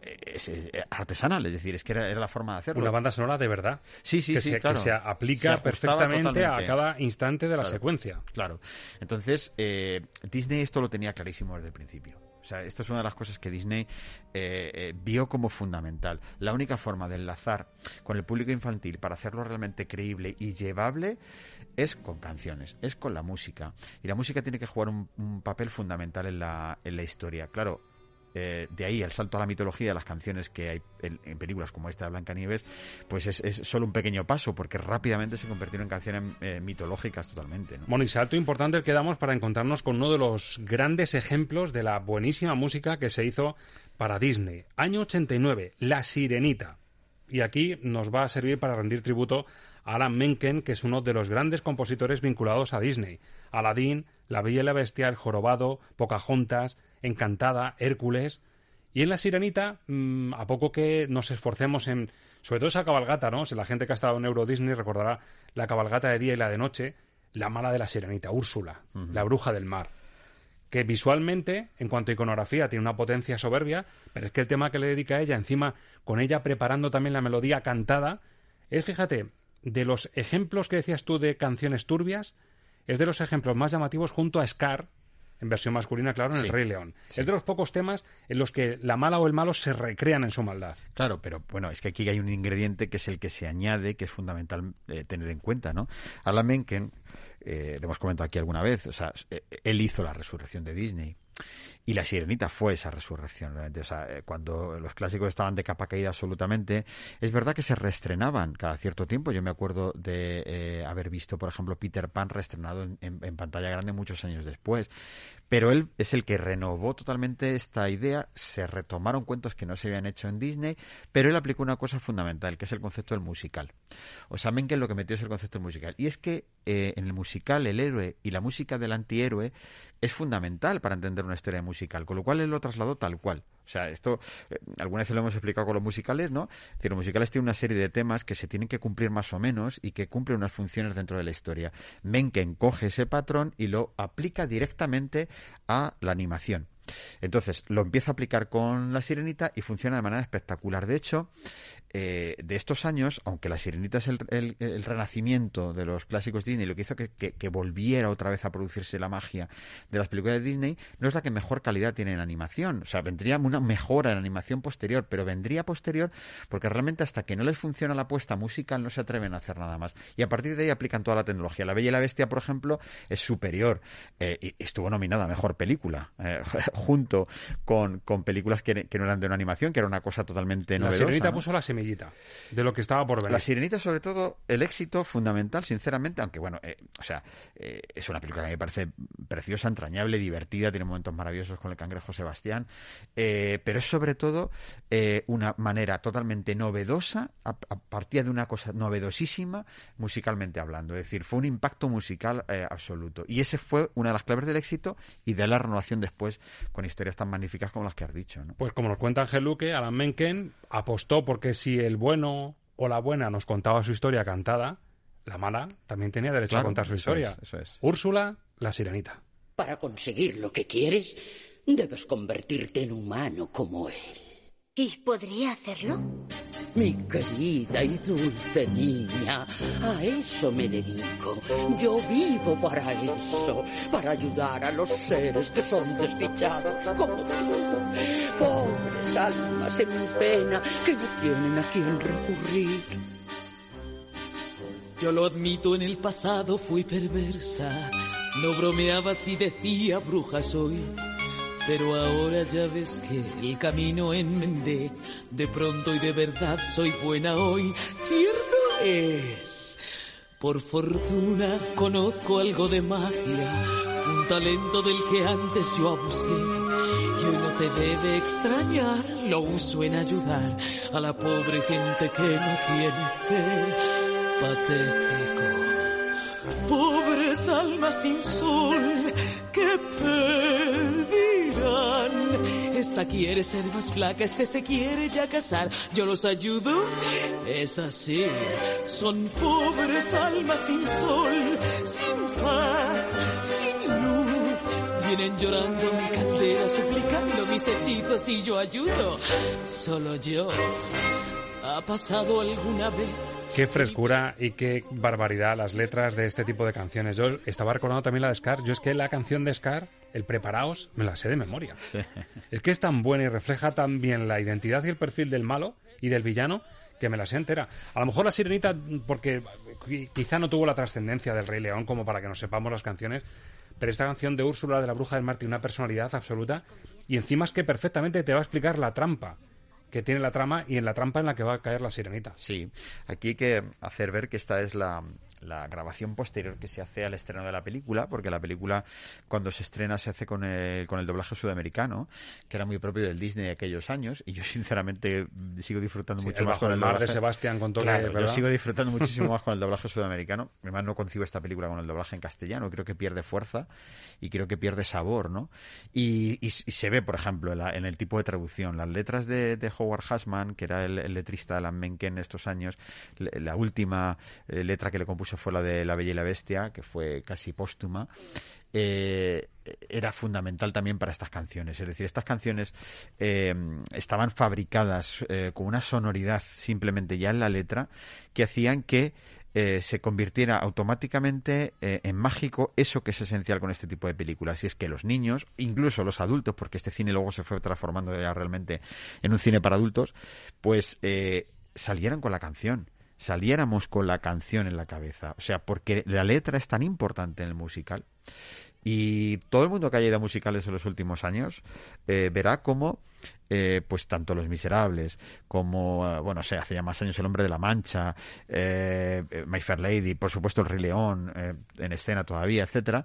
es, es artesanal, es decir, es que era, era, la forma de hacerlo.
Una banda sonora de verdad.
Sí, sí,
que
sí,
se,
claro.
Que se aplica
se
perfectamente a cada instante de la
claro,
secuencia.
Claro. Entonces, eh, Disney esto lo tenía clarísimo desde el principio. O sea, esta es una de las cosas que Disney eh, eh, vio como fundamental. La única forma de enlazar con el público infantil para hacerlo realmente creíble y llevable es con canciones, es con la música. Y la música tiene que jugar un, un papel fundamental en la, en la historia. Claro, eh, de ahí el salto a la mitología, las canciones que hay en, películas como esta de Blancanieves, pues es, solo un pequeño paso, porque rápidamente se convirtieron en canciones eh, mitológicas totalmente. ¿no?
Bueno, y salto importante el que damos para encontrarnos con uno de los grandes ejemplos de la buenísima música que se hizo para Disney. Año 89, La Sirenita. Y aquí nos va a servir para rendir tributo a Alan Menken, que es uno de los grandes compositores vinculados a Disney. Aladdin, La Bella y la Bestia, El Jorobado, Pocahontas, Encantada, Hércules. Y en La Sirenita, mmm, a poco que nos esforcemos en. Sobre todo esa cabalgata, ¿no? Si la gente que ha estado en Euro Disney recordará la cabalgata de día y la de noche, la mala de la Sirenita, Úrsula, uh -huh. la bruja del mar. Que visualmente, en cuanto a iconografía, tiene una potencia soberbia, pero es que el tema que le dedica a ella, encima, con ella preparando también la melodía cantada, es, fíjate, de los ejemplos que decías tú de canciones turbias, es de los ejemplos más llamativos junto a Scar, en versión masculina, claro, en
Sí.
El Rey León.
Sí.
Es de los pocos temas en los que la mala o el malo se recrean en su maldad.
Claro, pero bueno, es que aquí hay un ingrediente que es el que se añade, que es fundamental eh, tener en cuenta, ¿no? Alan Menken, eh, lo hemos comentado aquí alguna vez, o sea, eh, él hizo la resurrección de Disney. Y la sirenita fue esa resurrección, realmente. O sea, eh, cuando los clásicos estaban de capa caída absolutamente, es verdad que se reestrenaban cada cierto tiempo. Yo me acuerdo de eh, haber visto, por ejemplo, Peter Pan reestrenado en, en, pantalla grande muchos años después. Pero él es el que renovó totalmente esta idea. Se retomaron cuentos que no se habían hecho en Disney, pero él aplicó una cosa fundamental, que es el concepto del musical. O sea, Mencken lo que metió es el concepto del musical. Y es que eh, en el musical, el héroe y la música del antihéroe es fundamental para entender una historia musical, con lo cual él lo trasladó tal cual. O sea, esto eh, alguna vez lo hemos explicado con los musicales, ¿no? Los musicales tienen una serie de temas que se tienen que cumplir más o menos y que cumplen unas funciones dentro de la historia. Mencken coge ese patrón y lo aplica directamente a la animación. Entonces, lo empieza a aplicar con la sirenita y funciona de manera espectacular. De hecho, eh, de estos años, aunque la sirenita es el, el, el, renacimiento de los clásicos Disney, lo que hizo que, que, que, volviera otra vez a producirse la magia de las películas de Disney, no es la que mejor calidad tiene en animación. O sea, vendría una mejora en animación posterior, pero vendría posterior porque realmente hasta que no les funciona la apuesta musical no se atreven a hacer nada más. Y a partir de ahí aplican toda la tecnología. La Bella y la Bestia, por ejemplo, es superior. Eh, y estuvo nominada a mejor película, eh, junto con, con películas que, que, no eran de una animación, que era una cosa totalmente
la
novedosa.
La Sirenita
¿no?
puso la semillita de lo que estaba por venir.
La Sirenita, sobre todo, el éxito fundamental, sinceramente, aunque bueno, eh, o sea, eh, es una película que me parece preciosa, entrañable, divertida, tiene momentos maravillosos con el cangrejo Sebastián, eh, pero es sobre todo una manera totalmente novedosa, a, a, partir de una cosa novedosísima, musicalmente hablando. Es decir, fue un impacto musical absoluto. Y ese fue una de las claves del éxito y de la renovación después con historias tan magníficas como las que has dicho. ¿no?
Pues como nos cuenta Ángel Luque, Alan Menken apostó porque si el bueno o la buena nos contaba su historia cantada, la mala también tenía derecho
claro,
a contar su historia.
Eso es, eso es.
Úrsula, la sirenita.
Para conseguir lo que quieres, debes convertirte en humano como él.
¿Y podría hacerlo?
Mi querida y dulce niña, a eso me dedico. Yo vivo para eso, para ayudar a los seres que son desdichados como tú. Pobres almas en pena que no tienen a quién recurrir.
Yo lo admito, en el pasado fui perversa. No bromeaba si decía bruja soy. Pero ahora ya ves que el camino enmendé. De pronto y de verdad soy buena hoy. Cierto es. Por fortuna conozco algo de magia. Un talento del que antes yo abusé. Y hoy no te debe extrañar. Lo uso en ayudar a la pobre gente que no tiene fe. Patético. Pobres almas sin sol que pedirán. Esta quiere ser más flaca, este se quiere ya casar. Yo los ayudo, es así. Son pobres almas sin sol, sin paz, sin luz. Vienen llorando mi caldera, suplicando mis hechizos y yo ayudo. Solo yo. ¿Ha pasado alguna vez?
Qué frescura y qué barbaridad las letras de este tipo de canciones. Yo estaba recordando también la de Scar. Yo es que la canción de Scar, el Preparaos, me la sé de memoria. Es que es tan buena y refleja tan bien la identidad y el perfil del malo y del villano que me la sé entera. A lo mejor la sirenita, porque quizá no tuvo la trascendencia del Rey León como para que nos sepamos las canciones, pero esta canción de Úrsula de la Bruja del Mar tiene una personalidad absoluta y encima es que perfectamente te va a explicar la trampa que tiene la trama y en la trampa en la que va a caer la sirenita.
Sí, aquí hay que hacer ver que esta es la, la grabación posterior que se hace al estreno de la película, porque la película cuando se estrena se hace con el, con el doblaje sudamericano, que era muy propio del Disney de aquellos años, y yo sinceramente sigo disfrutando mucho más con el
mar
doblaje.
de Sebastián con todo
Claro, yo sigo disfrutando muchísimo más con el doblaje sudamericano. Además no concibo esta película con el doblaje en castellano, creo que pierde fuerza y creo que pierde sabor, ¿no? Y, y- y se ve, por ejemplo, en, la- en el tipo de traducción. Las letras de, de Howard Hashman, que era el, el letrista de Alan Menken estos años, le- la última eh, letra que le compuso fue la de La Bella y la Bestia, que fue casi póstuma. eh, era fundamental también para estas canciones. Es decir, estas canciones eh, estaban fabricadas eh, con una sonoridad simplemente ya en la letra que hacían que se convirtiera automáticamente en mágico eso que es esencial con este tipo de películas. Y es que los niños, incluso los adultos, porque este cine luego se fue transformando ya realmente en un cine para adultos, pues salieran con la canción saliéramos con la canción en la cabeza. O sea, porque la letra es tan importante en el musical. Y todo el mundo que haya ido a musicales en los últimos años eh, verá cómo, eh, pues tanto Los Miserables como, eh, bueno, sea, hace ya más años El Hombre de la Mancha, eh, eh, My Fair Lady, por supuesto El Rey León, en escena todavía, etcétera.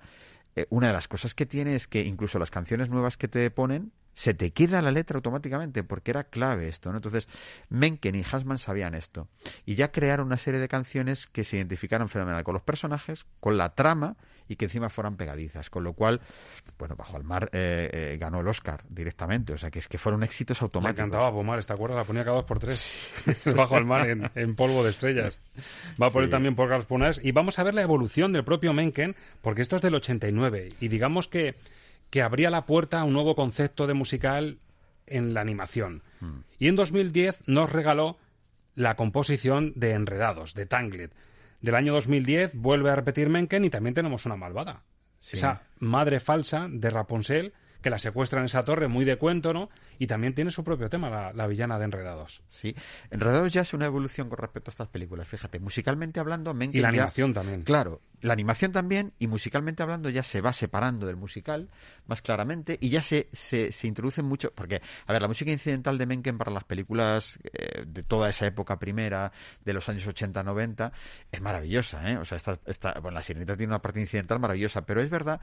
una de las cosas que tiene es que incluso las canciones nuevas que te ponen se te queda la letra automáticamente porque era clave esto, ¿no? Entonces, Menken y Hasman sabían esto y ya crearon una serie de canciones que se identificaron fenomenal con los personajes, con la trama y que encima fueran pegadizas, con lo cual, bueno, Bajo el Mar eh, eh, ganó el Oscar directamente, o sea, que es que fueron éxitos
Me
automáticos.
encantaba Pomar, ¿te acuerdas? La ponía cada dos por tres bajo el mar en, en polvo de estrellas. Va él
Sí.
también por Carlos Punas. Y vamos a ver la evolución del propio Menken, porque esto es del 89. Y digamos que, que abría la puerta a un nuevo concepto de musical en la animación.
Hmm.
Y en 2010 nos regaló la composición de Enredados, de Tangled. Del año 2010 vuelve a repetir Menken y también tenemos una malvada.
Sí.
Esa madre falsa de Rapunzel que la secuestra en esa torre, muy de cuento, ¿no? Y también tiene su propio tema, la, la villana de Enredados.
Sí, Enredados ya es una evolución con respecto a estas películas. Fíjate, musicalmente hablando, Menken
Y la
ya-
animación también.
Claro, la animación también y musicalmente hablando ya se va separando del musical más claramente y ya se, se, se introduce mucho. Porque, a ver, la música incidental de Menken para las películas eh, de toda esa época primera, de los años 80-90, es maravillosa, ¿eh? O sea, esta, esta, bueno, la sirenita tiene una parte incidental maravillosa, pero es verdad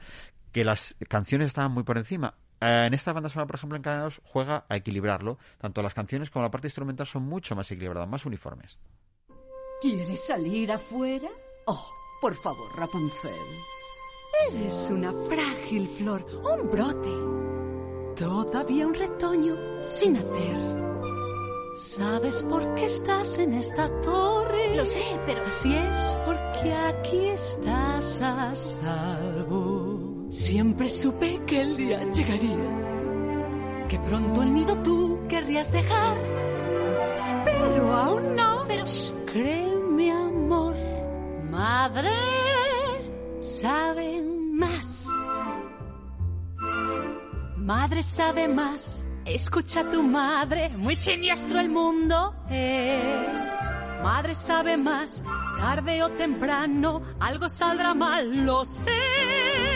que las canciones estaban muy por encima. Eh, en esta banda sonora, por ejemplo, en Canadá juega a equilibrarlo. Tanto las canciones como la parte instrumental son mucho más equilibradas, más uniformes.
¿Quieres salir afuera? Oh, por favor, Rapunzel. Eres una frágil flor, un brote. Todavía un retoño sin hacer. ¿Sabes por qué estás en esta torre?
Lo sé, pero-
Así es porque aquí estás a salvo. Siempre supe que el día llegaría. Que pronto el nido tú querrías dejar. Pero aún no.
Pero...
Créeme, amor. Madre sabe más. Madre sabe más. Escucha a tu madre. Muy siniestro el mundo es. Madre sabe más. Tarde o temprano algo saldrá mal. Lo sé.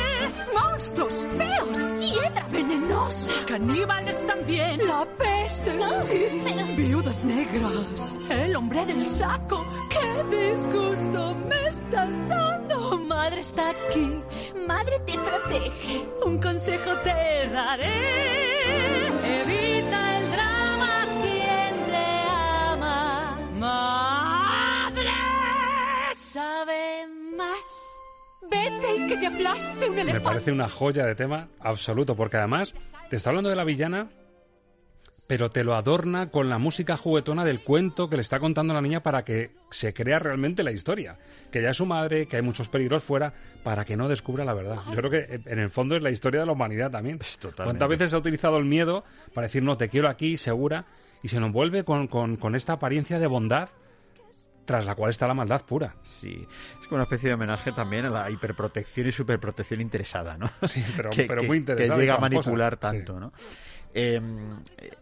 Monstruos feos. Hiedra venenosa. Caníbales también. La peste. sí. Viudas negras. El hombre del saco. ¡Qué disgusto me estás dando! Madre está aquí.
Madre te protege.
Un consejo te daré. Evita el drama. Quien te ama. Madre sabe más. Vete y que te aplaste un
Me parece una joya de tema absoluto, porque además te está hablando de la villana, pero te lo adorna con la música juguetona del cuento que le está contando la niña para que se crea realmente la historia. Que ya es su madre, que hay muchos peligros fuera, para que no descubra la verdad. Yo creo que en el fondo es la historia de la humanidad también. ¿Cuántas veces se ha utilizado el miedo para decir, no, te quiero aquí, segura, y se nos vuelve con, con, con esta apariencia de bondad? Tras la cual está la maldad pura.
Sí, es como una especie de homenaje también a la hiperprotección y superprotección interesada, ¿no?
Sí, pero,
que,
pero muy interesada.
Que llega a manipular tanto, ¿no? Eh,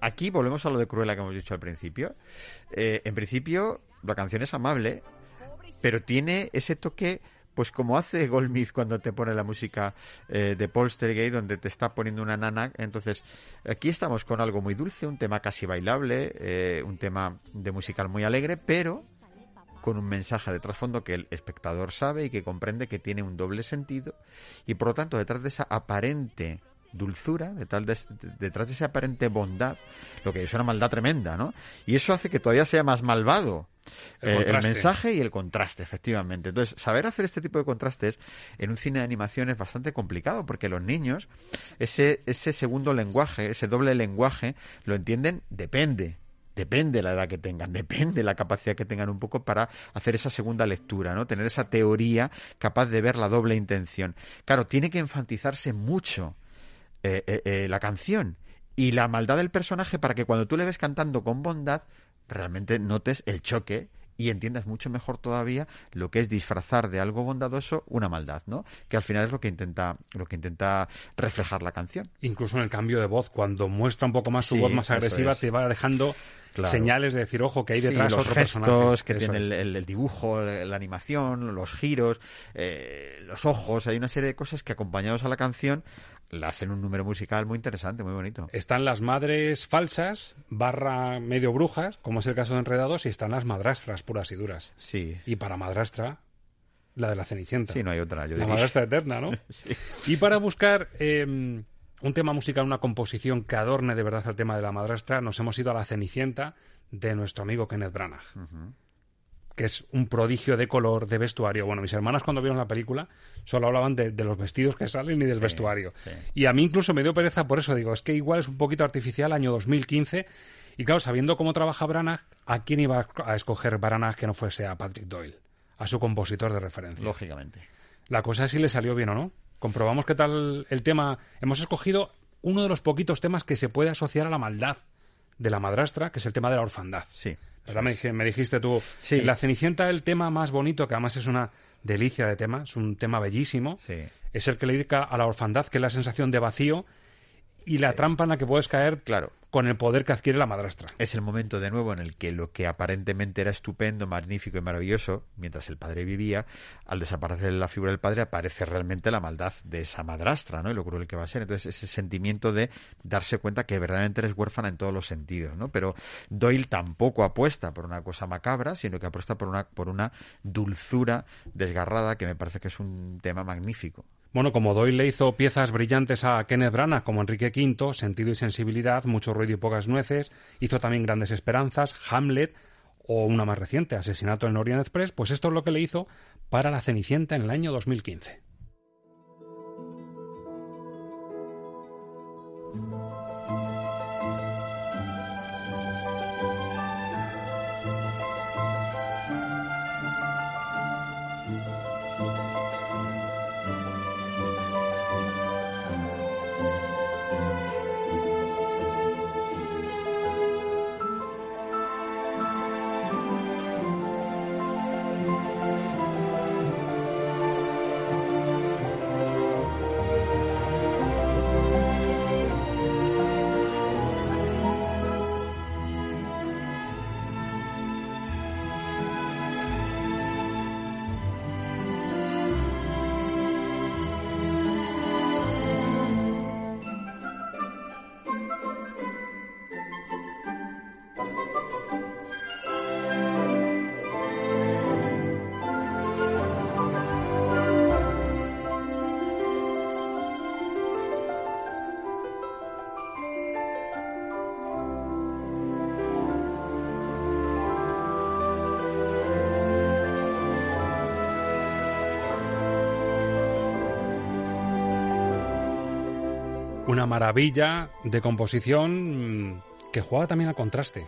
aquí volvemos a lo de Cruella que hemos dicho al principio. Eh, en principio, la canción es amable, pero tiene ese toque pues como hace Goldsmith cuando te pone la música eh, de Polstergate, donde te está poniendo una nana. Entonces, aquí estamos con algo muy dulce, un tema casi bailable, eh, un tema de musical muy alegre, pero con un mensaje de trasfondo que el espectador sabe y que comprende que tiene un doble sentido y por lo tanto detrás de esa aparente dulzura, detrás de, detrás de esa aparente bondad, lo que es una maldad tremenda, ¿no? Y eso hace que todavía sea más malvado
El
eh, el, mensaje y el contraste, efectivamente. Entonces, saber hacer este tipo de contrastes en un cine de animación es bastante complicado porque los niños, ese, ese segundo lenguaje, ese doble lenguaje, lo entienden, depende. Depende la edad que tengan, depende la capacidad que tengan un poco para hacer esa segunda lectura, ¿no? Tener esa teoría capaz de ver la doble intención. Claro, tiene que enfatizarse mucho eh, eh, eh, la canción y la maldad del personaje para que cuando tú le ves cantando con bondad, realmente notes el choque y entiendas mucho mejor todavía lo que es disfrazar de algo bondadoso una maldad, ¿no? Que al final es lo que intenta lo que intenta reflejar la canción.
Incluso en el cambio de voz, cuando muestra un poco más su
Sí,
voz más agresiva,
es.
te va dejando
Claro.
señales de decir, ojo, que hay
Sí,
detrás
los
otro
gestos
personaje.
que
Eso
tiene
es.
el, el- el dibujo, la animación, los giros, eh, los ojos, hay una serie de cosas que acompañados a la canción le hacen un número musical muy interesante, muy bonito.
Están las madres falsas, barra medio brujas, como es el caso de Enredados, y están las madrastras puras y duras.
Sí.
Y para madrastra, la de la Cenicienta.
Sí, no hay otra, yo
La
diría.
madrastra eterna, ¿no?
Sí.
Y para buscar eh, un tema musical, una composición que adorne de verdad el tema de la madrastra, nos hemos ido a la Cenicienta de nuestro amigo Kenneth Branagh. Que es un prodigio de color, de vestuario. Bueno, mis hermanas cuando vieron la película solo hablaban de, de los vestidos que salen y del vestuario. Y a mí incluso me dio pereza por eso. Digo, es que igual es un poquito artificial, año 2015. Y claro, sabiendo cómo trabaja Branagh, ¿a quién iba a escoger Branagh que no fuese a Patrick Doyle? A su compositor de referencia.
Lógicamente.
La cosa es si le salió bien o no. Comprobamos qué tal el tema. Hemos escogido uno de los poquitos temas que se puede asociar a la maldad de la madrastra, que es el tema de la orfandad.
Sí.
¿Verdad? Me, dije- me dijiste tú.
Sí.
La Cenicienta, el tema más bonito, que además es una delicia de tema, es un tema bellísimo, es el que le dedica a la orfandad, que es la sensación de vacío y la trampa en la que puedes caer
claro.
con el poder que adquiere la madrastra.
Es el momento de nuevo en el que lo que aparentemente era estupendo, magnífico y maravilloso, mientras el padre vivía, al desaparecer la figura del padre aparece realmente la maldad de esa madrastra, ¿no? Y lo cruel que va a ser. Entonces, ese sentimiento de darse cuenta que verdaderamente eres huérfana en todos los sentidos, ¿no? Pero Doyle tampoco apuesta por una cosa macabra, sino que apuesta por una, por una dulzura desgarrada que me parece que es un tema magnífico.
Bueno, como Doyle le hizo piezas brillantes a Kenneth Branagh, como Enrique V, Sentido y Sensibilidad, Mucho ruido y pocas nueces, hizo también Grandes Esperanzas, Hamlet o una más reciente, Asesinato en el Orient Express, pues esto es lo que le hizo para La Cenicienta en el año 2015. Una maravilla de composición mm, que juega también al contraste.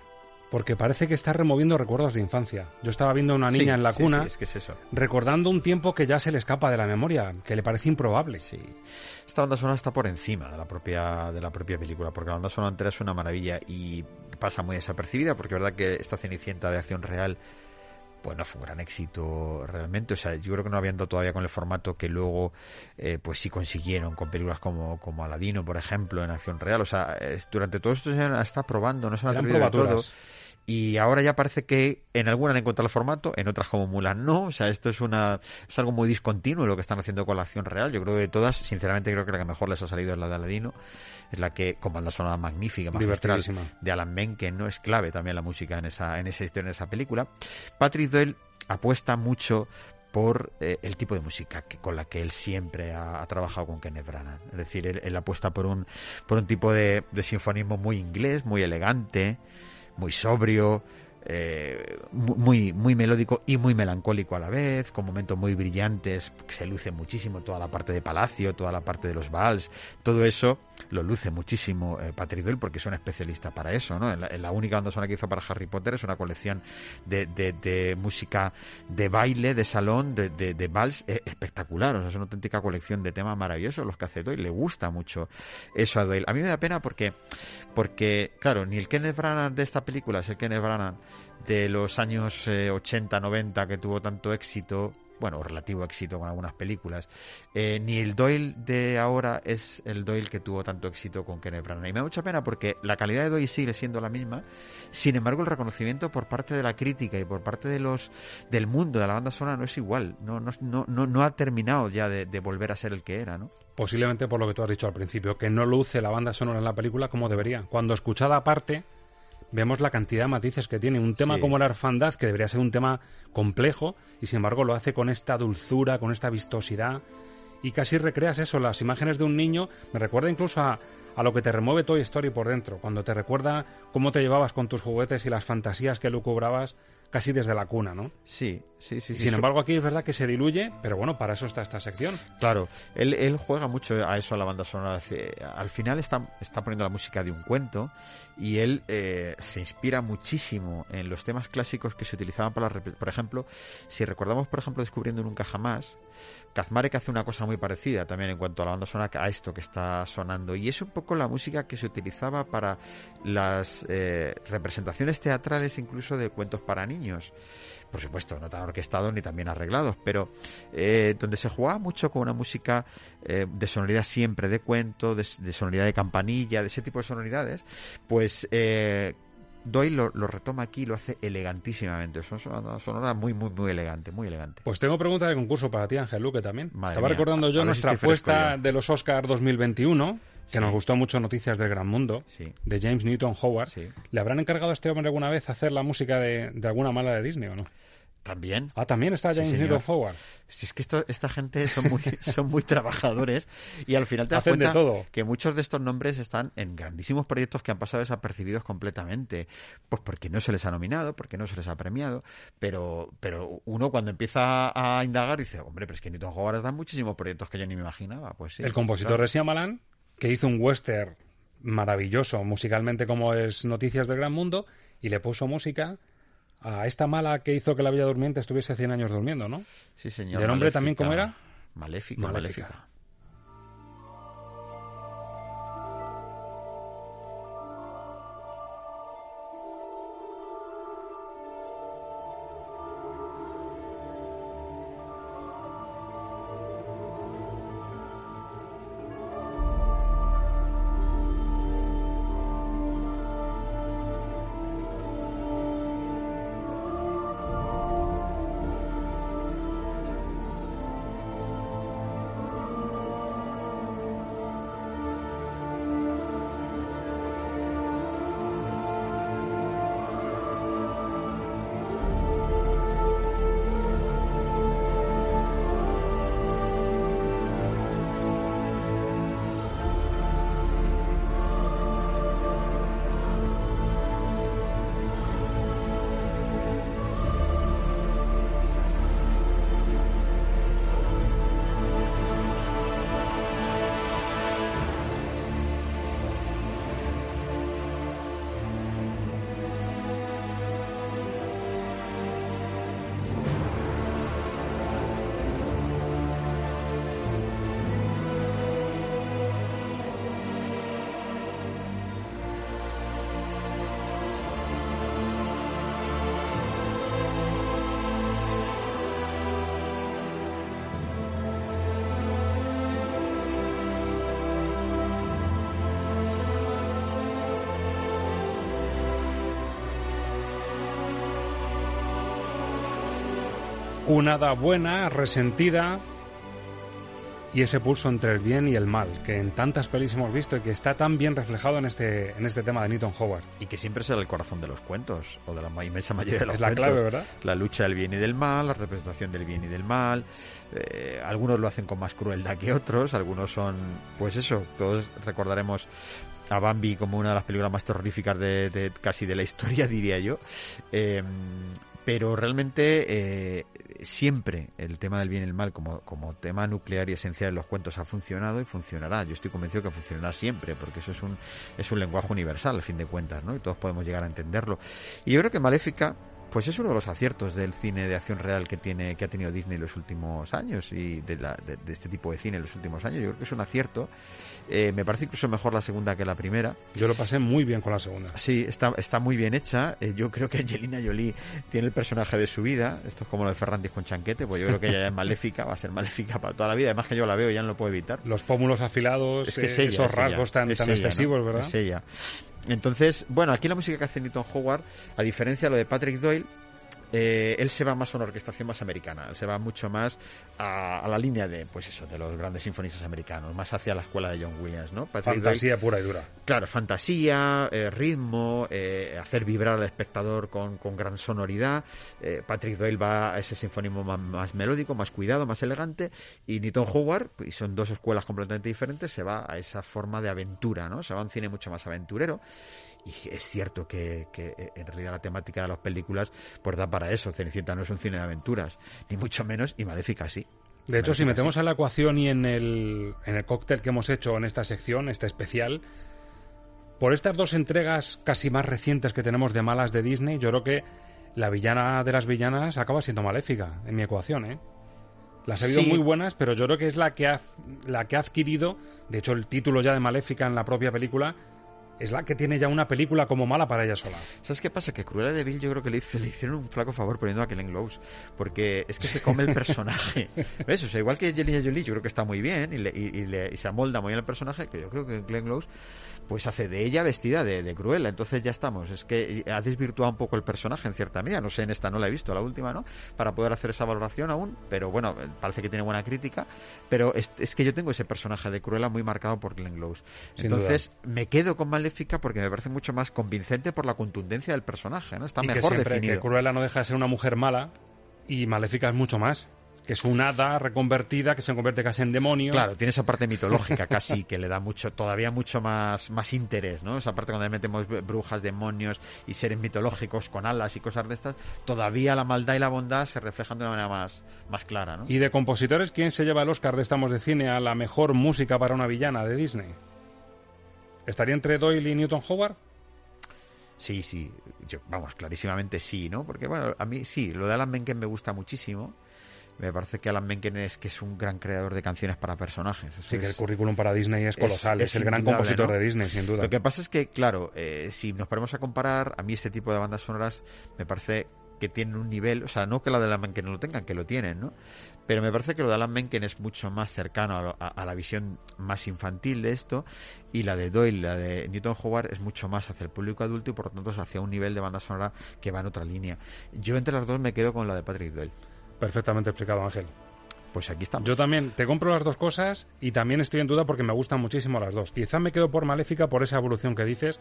Porque parece que está removiendo recuerdos de infancia. Yo estaba viendo a una niña
Sí,
en la
sí,
cuna
sí, es que es eso.
recordando un tiempo que ya se le escapa de la memoria, que le parece improbable.
Sí. Esta banda sonora está por encima de la propia de la propia película, porque la banda sonora entera es una maravilla y pasa muy desapercibida, porque es verdad que esta Cenicienta de acción real pues no fue un gran éxito realmente. O sea, yo creo que no habían dado todavía con el formato que luego eh, pues sí consiguieron con películas como, como Aladino, por ejemplo, en acción real. O sea, durante todos estos años está probando, no se han atrevido todo. Y ahora ya parece que en algunas han encontrado el formato, en otras como Mulan no. O sea, esto es una es algo muy discontinuo lo que están haciendo con la acción real. Yo creo que de todas, sinceramente, creo que la que mejor les ha salido es la de Aladino. Es la que, con banda sonora magnífica, magistral, de Alan Menken, ¿no? Es clave también la música en esa, en esa historia, en esa película. Patrick Doyle apuesta mucho por eh, el tipo de música que, con la que él siempre ha, ha trabajado con Kenneth Branagh. Es decir, él, él apuesta por un, por un tipo de, de sinfonismo muy inglés, muy elegante, muy sobrio, eh, mu- muy, muy melódico y muy melancólico a la vez, con momentos muy brillantes, se luce muchísimo toda la parte de Palacio, toda la parte de los vals, todo eso lo luce muchísimo eh, Patrick Doyle porque es un especialista para eso, ¿no? En la, única banda sonora que hizo para Harry Potter es una colección de, de- de música de baile, de salón, de, de, de vals eh, espectacular, o sea, es una auténtica colección de temas maravillosos los que hace Doyle, le gusta mucho eso a Doyle. A mí me da pena porque, porque claro, ni el Kenneth Branagh de esta película es el Kenneth Branagh de los años eh, 80, 90 que tuvo tanto éxito, bueno, relativo éxito con algunas películas, eh, ni el Doyle de ahora es el Doyle que tuvo tanto éxito con Kenneth Branagh. Y me da mucha pena porque la calidad de Doyle sigue siendo la misma, sin embargo el reconocimiento por parte de la crítica y por parte de los del mundo de la banda sonora no es igual, no, no, no, no, no ha terminado ya de, de volver a ser el que era, ¿no?
Posiblemente por lo que tú has dicho al principio, que no luce la banda sonora en la película como debería. Cuando escuchada aparte, vemos la cantidad de matices que tiene. Un tema
Sí.
como la orfandad, que debería ser un tema complejo, y sin embargo lo hace con esta dulzura, con esta vistosidad, y casi recreas eso, las imágenes de un niño, me recuerda incluso a, a lo que te remueve Toy Story por dentro, cuando te recuerda cómo te llevabas con tus juguetes y las fantasías que lucubrabas casi desde la cuna, ¿no?
Sí, sí, sí.
Y
sí.
sin embargo aquí es verdad que se diluye, pero bueno, para eso está esta sección.
Claro, él, él juega mucho a eso, a la banda sonora. Al final está, está poniendo la música de un cuento y él eh, se inspira muchísimo en los temas clásicos que se utilizaban para la... Por ejemplo, si recordamos, por ejemplo, Descubriendo Nunca Jamás, Kazmarek hace una cosa muy parecida también en cuanto a la banda sonora a esto que está sonando. Y es un poco la música que se utilizaba para las eh, representaciones teatrales incluso de cuentos para niños. Por supuesto no tan orquestados ni tan bien arreglados pero eh, donde se jugaba mucho con una música eh, de sonoridad siempre de cuento de, de sonoridad de campanilla de ese tipo de sonoridades pues eh, Doyle lo, lo retoma aquí y lo hace elegantísimamente. Es una sonora muy, muy, muy elegante, muy elegante.
Pues tengo pregunta de concurso para ti, Ángel Luque, también.
Madre
Estaba
mía,
recordando
a-
yo
a
nuestra apuesta de los Oscars 2021, que
Sí.
nos gustó mucho Noticias del Gran Mundo,
Sí.
de James Newton Howard. ¿Le habrán encargado a este hombre alguna vez hacer la música de, de alguna mala de Disney o no?
También.
Ah, también está
Sí,
James
señor.
Newton Howard.
Si es que esto, esta gente son muy, son muy trabajadores y al final te das
Hacen
cuenta
todo.
que muchos de estos nombres están en grandísimos proyectos que han pasado desapercibidos completamente. Pues porque no se les ha nominado, porque no se les ha premiado, pero, pero uno cuando empieza a indagar dice, hombre, pero es que Newton Howard en muchísimos proyectos que yo ni me imaginaba. Pues sí.
el compositor de Shyamalan, que hizo un western maravilloso musicalmente como es Noticias del Gran Mundo, y le puso música a esta mala que hizo que la Bella Durmiente estuviese 100 años durmiendo, ¿no?
Sí, señor.
¿De nombre también cómo era?
Maléfica,
Maléfica.
maléfica.
Una hada buena, resentida, y ese pulso entre el bien y el mal, que en tantas pelis hemos visto y que está tan bien reflejado en este, en este tema de Newton Howard.
Y que siempre será el corazón de los cuentos, o de la inmensa mayoría de los
Es la
cuentos.
clave, ¿verdad?
La lucha del bien y del mal, la representación del bien y del mal. Eh, algunos lo hacen con más crueldad que otros, algunos son, pues eso, todos recordaremos a Bambi como una de las películas más terroríficas de, de- casi de la historia, diría yo. Eh, pero realmente eh, siempre el tema del bien y el mal como, como tema nuclear y esencial en los cuentos ha funcionado y funcionará. Yo estoy convencido que funcionará siempre, porque eso es un, es un lenguaje universal, al fin de cuentas, ¿no? Y todos podemos llegar a entenderlo. Y yo creo que Maléfica pues es uno de los aciertos del cine de acción real que tiene que ha tenido Disney en los últimos años y de, la- de- de este tipo de cine en los últimos años. Yo creo que es un acierto. Eh, me parece incluso mejor la segunda que la primera.
Yo lo pasé muy bien con la segunda.
Sí, está, está muy bien hecha. Eh, yo creo que Angelina Jolie tiene el personaje de su vida. Esto es como lo de Ferrantis con Chanquete, pues yo creo que ella es maléfica, va a ser maléfica para toda la vida. Además que yo la veo ya no lo puedo evitar.
Los pómulos afilados,
Es que es
eh,
ella,
esos
es ella.
rasgos tan,
Es
tan
ella,
excesivos,
¿no?
¿verdad?
Es ella. Entonces, bueno, aquí la música que hace Newton Howard, a diferencia de lo de Patrick Doyle, eh, él se va más a una orquestación más americana, él se va mucho más a, a la línea de, pues eso, de los grandes sinfonistas americanos, más hacia la escuela de John Williams, ¿no? Patrick
Fantasía pura y dura.
Claro, fantasía, eh, ritmo, eh, hacer vibrar al espectador con, con gran sonoridad. Eh, Patrick Doyle va a ese sinfonismo más, más melódico, más cuidado, más elegante. Y Newton Howard, y son dos escuelas completamente diferentes, se va a esa forma de aventura, ¿no? Se va a un cine mucho más aventurero. Y es cierto que, que, eh, en realidad la temática de las películas pues da para eso. Cenicienta no es un cine de aventuras, ni mucho menos, y Maléfica sí.
De hecho, si metemos
sí.
en la ecuación y en el, en el cóctel que hemos hecho en esta sección, este especial, por estas dos entregas casi más recientes que tenemos de malas de Disney, yo creo que la villana de las villanas acaba siendo maléfica en mi ecuación, ¿eh? Las ha habido
Sí.
muy buenas, pero yo creo que es la que ha, la que ha adquirido, de hecho el título ya de Maléfica en la propia película, es la que tiene ya una película como mala para ella sola.
¿Sabes qué pasa? Que Cruella de Vil yo creo que le, le hicieron un flaco favor poniendo a Glenn Close. Porque es que se come el personaje. ¿Ves? O sea, igual que Angelina Jolie, yo creo que está muy bien y, le- y- y le- y se amolda muy bien el personaje, que yo creo que Glenn Close pues hace de ella vestida de, de Cruella. Entonces ya estamos. Es que ha desvirtuado un poco el personaje en cierta medida. No sé, en esta no la he visto, la última, ¿no? Para poder hacer esa valoración aún. Pero bueno, parece que tiene buena crítica. Pero es, es que yo tengo ese personaje de Cruella muy marcado por Glenn Close.
Sin
Entonces me quedo con Maléfica porque me parece mucho más convincente por la contundencia del personaje, ¿no? Está
y que
mejor
siempre,
definido.
que Cruella no deja de ser una mujer mala y Maléfica es mucho más. Que es un hada reconvertida que se convierte casi en demonio.
Claro, tiene esa parte mitológica casi que le da mucho, todavía mucho más, más interés, ¿no? Esa parte cuando le metemos brujas, demonios y seres mitológicos con alas y cosas de estas, todavía la maldad y la bondad se reflejan de una manera más, más clara, ¿no?
Y de compositores, ¿quién se lleva el Oscar de Estamos de Cine a la mejor música para una villana de Disney? ¿Estaría entre Doyle y Newton Howard?
Sí, sí, yo, vamos, clarísimamente sí, ¿no? Porque, bueno, a mí sí, lo de Alan Menken me gusta muchísimo. Me parece que Alan Menken es que es un gran creador de canciones para personajes. Eso
Sí, que el currículum para Disney es colosal. Es, el gran compositor
¿no?
de Disney, sin duda.
Lo que pasa es que, claro, eh, si nos ponemos a comparar, a mí este tipo de bandas sonoras me parece que tienen un nivel, o sea, no que la de Alan Menken no lo tengan, que lo tienen, ¿no? Pero me parece que lo de Alan Menken es mucho más cercano a, lo- a- a la visión más infantil de esto y la de Doyle, la de Newton Howard es mucho más hacia el público adulto y por lo tanto es hacia un nivel de banda sonora que va en otra línea. Yo entre las dos me quedo con la de Patrick Doyle.
Perfectamente explicado, Ángel.
Pues aquí estamos.
Yo también te compro las dos cosas y también estoy en duda porque me gustan muchísimo las dos. Quizá me quedo por Maléfica por esa evolución que dices,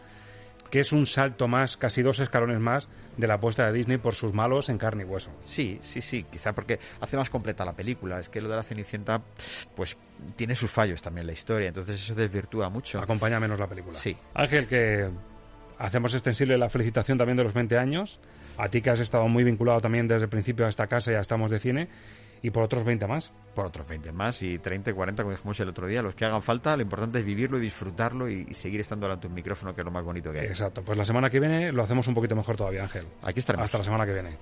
que es un salto más, casi dos escalones más de la apuesta de Disney por sus malos en carne y hueso.
Sí, sí, sí, quizá porque hace más completa la película. Es que lo de la Cenicienta, pues tiene sus fallos también la historia, entonces eso desvirtúa mucho.
Acompaña menos la película.
Sí.
Ángel, que hacemos extensible la felicitación también de los 20 años. A ti que has estado muy vinculado también desde el principio a esta casa y a Estamos de Cine. Y por otros 20 más.
Por otros 20 más y 30 y 40, como dijimos el otro día, los que hagan falta, lo importante es vivirlo y disfrutarlo y, y seguir estando delante de un micrófono, que es lo más bonito que hay.
Exacto. Pues la semana que viene lo hacemos un poquito mejor todavía, Ángel.
Aquí estaremos.
Hasta la semana que viene.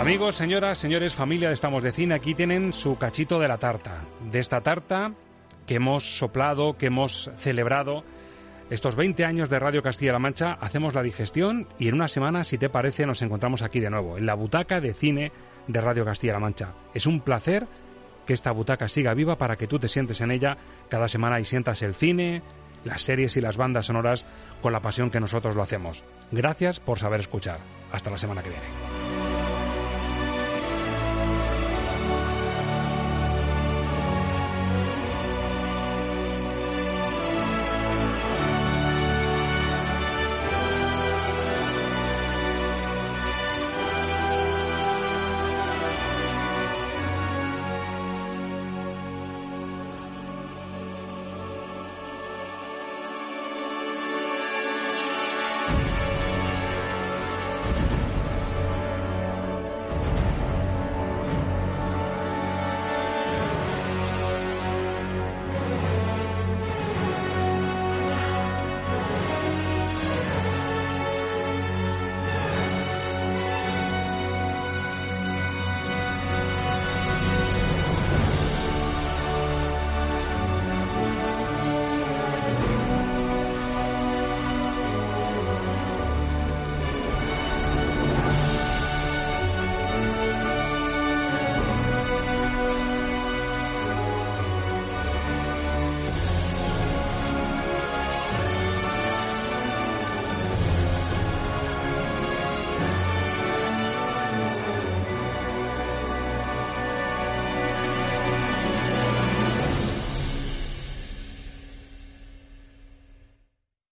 Amigos, señoras, señores, familia de Estamos de Cine, aquí tienen su cachito de la tarta. De esta tarta que hemos soplado, que hemos celebrado. Estos 20 años de Radio Castilla-La Mancha, hacemos la digestión y en una semana, si te parece, nos encontramos aquí de nuevo, en la butaca de cine de Radio Castilla-La Mancha. Es un placer que esta butaca siga viva para que tú te sientes en ella cada semana y sientas el cine, las series y las bandas sonoras con la pasión que nosotros lo hacemos. Gracias por saber escuchar. Hasta la semana que viene.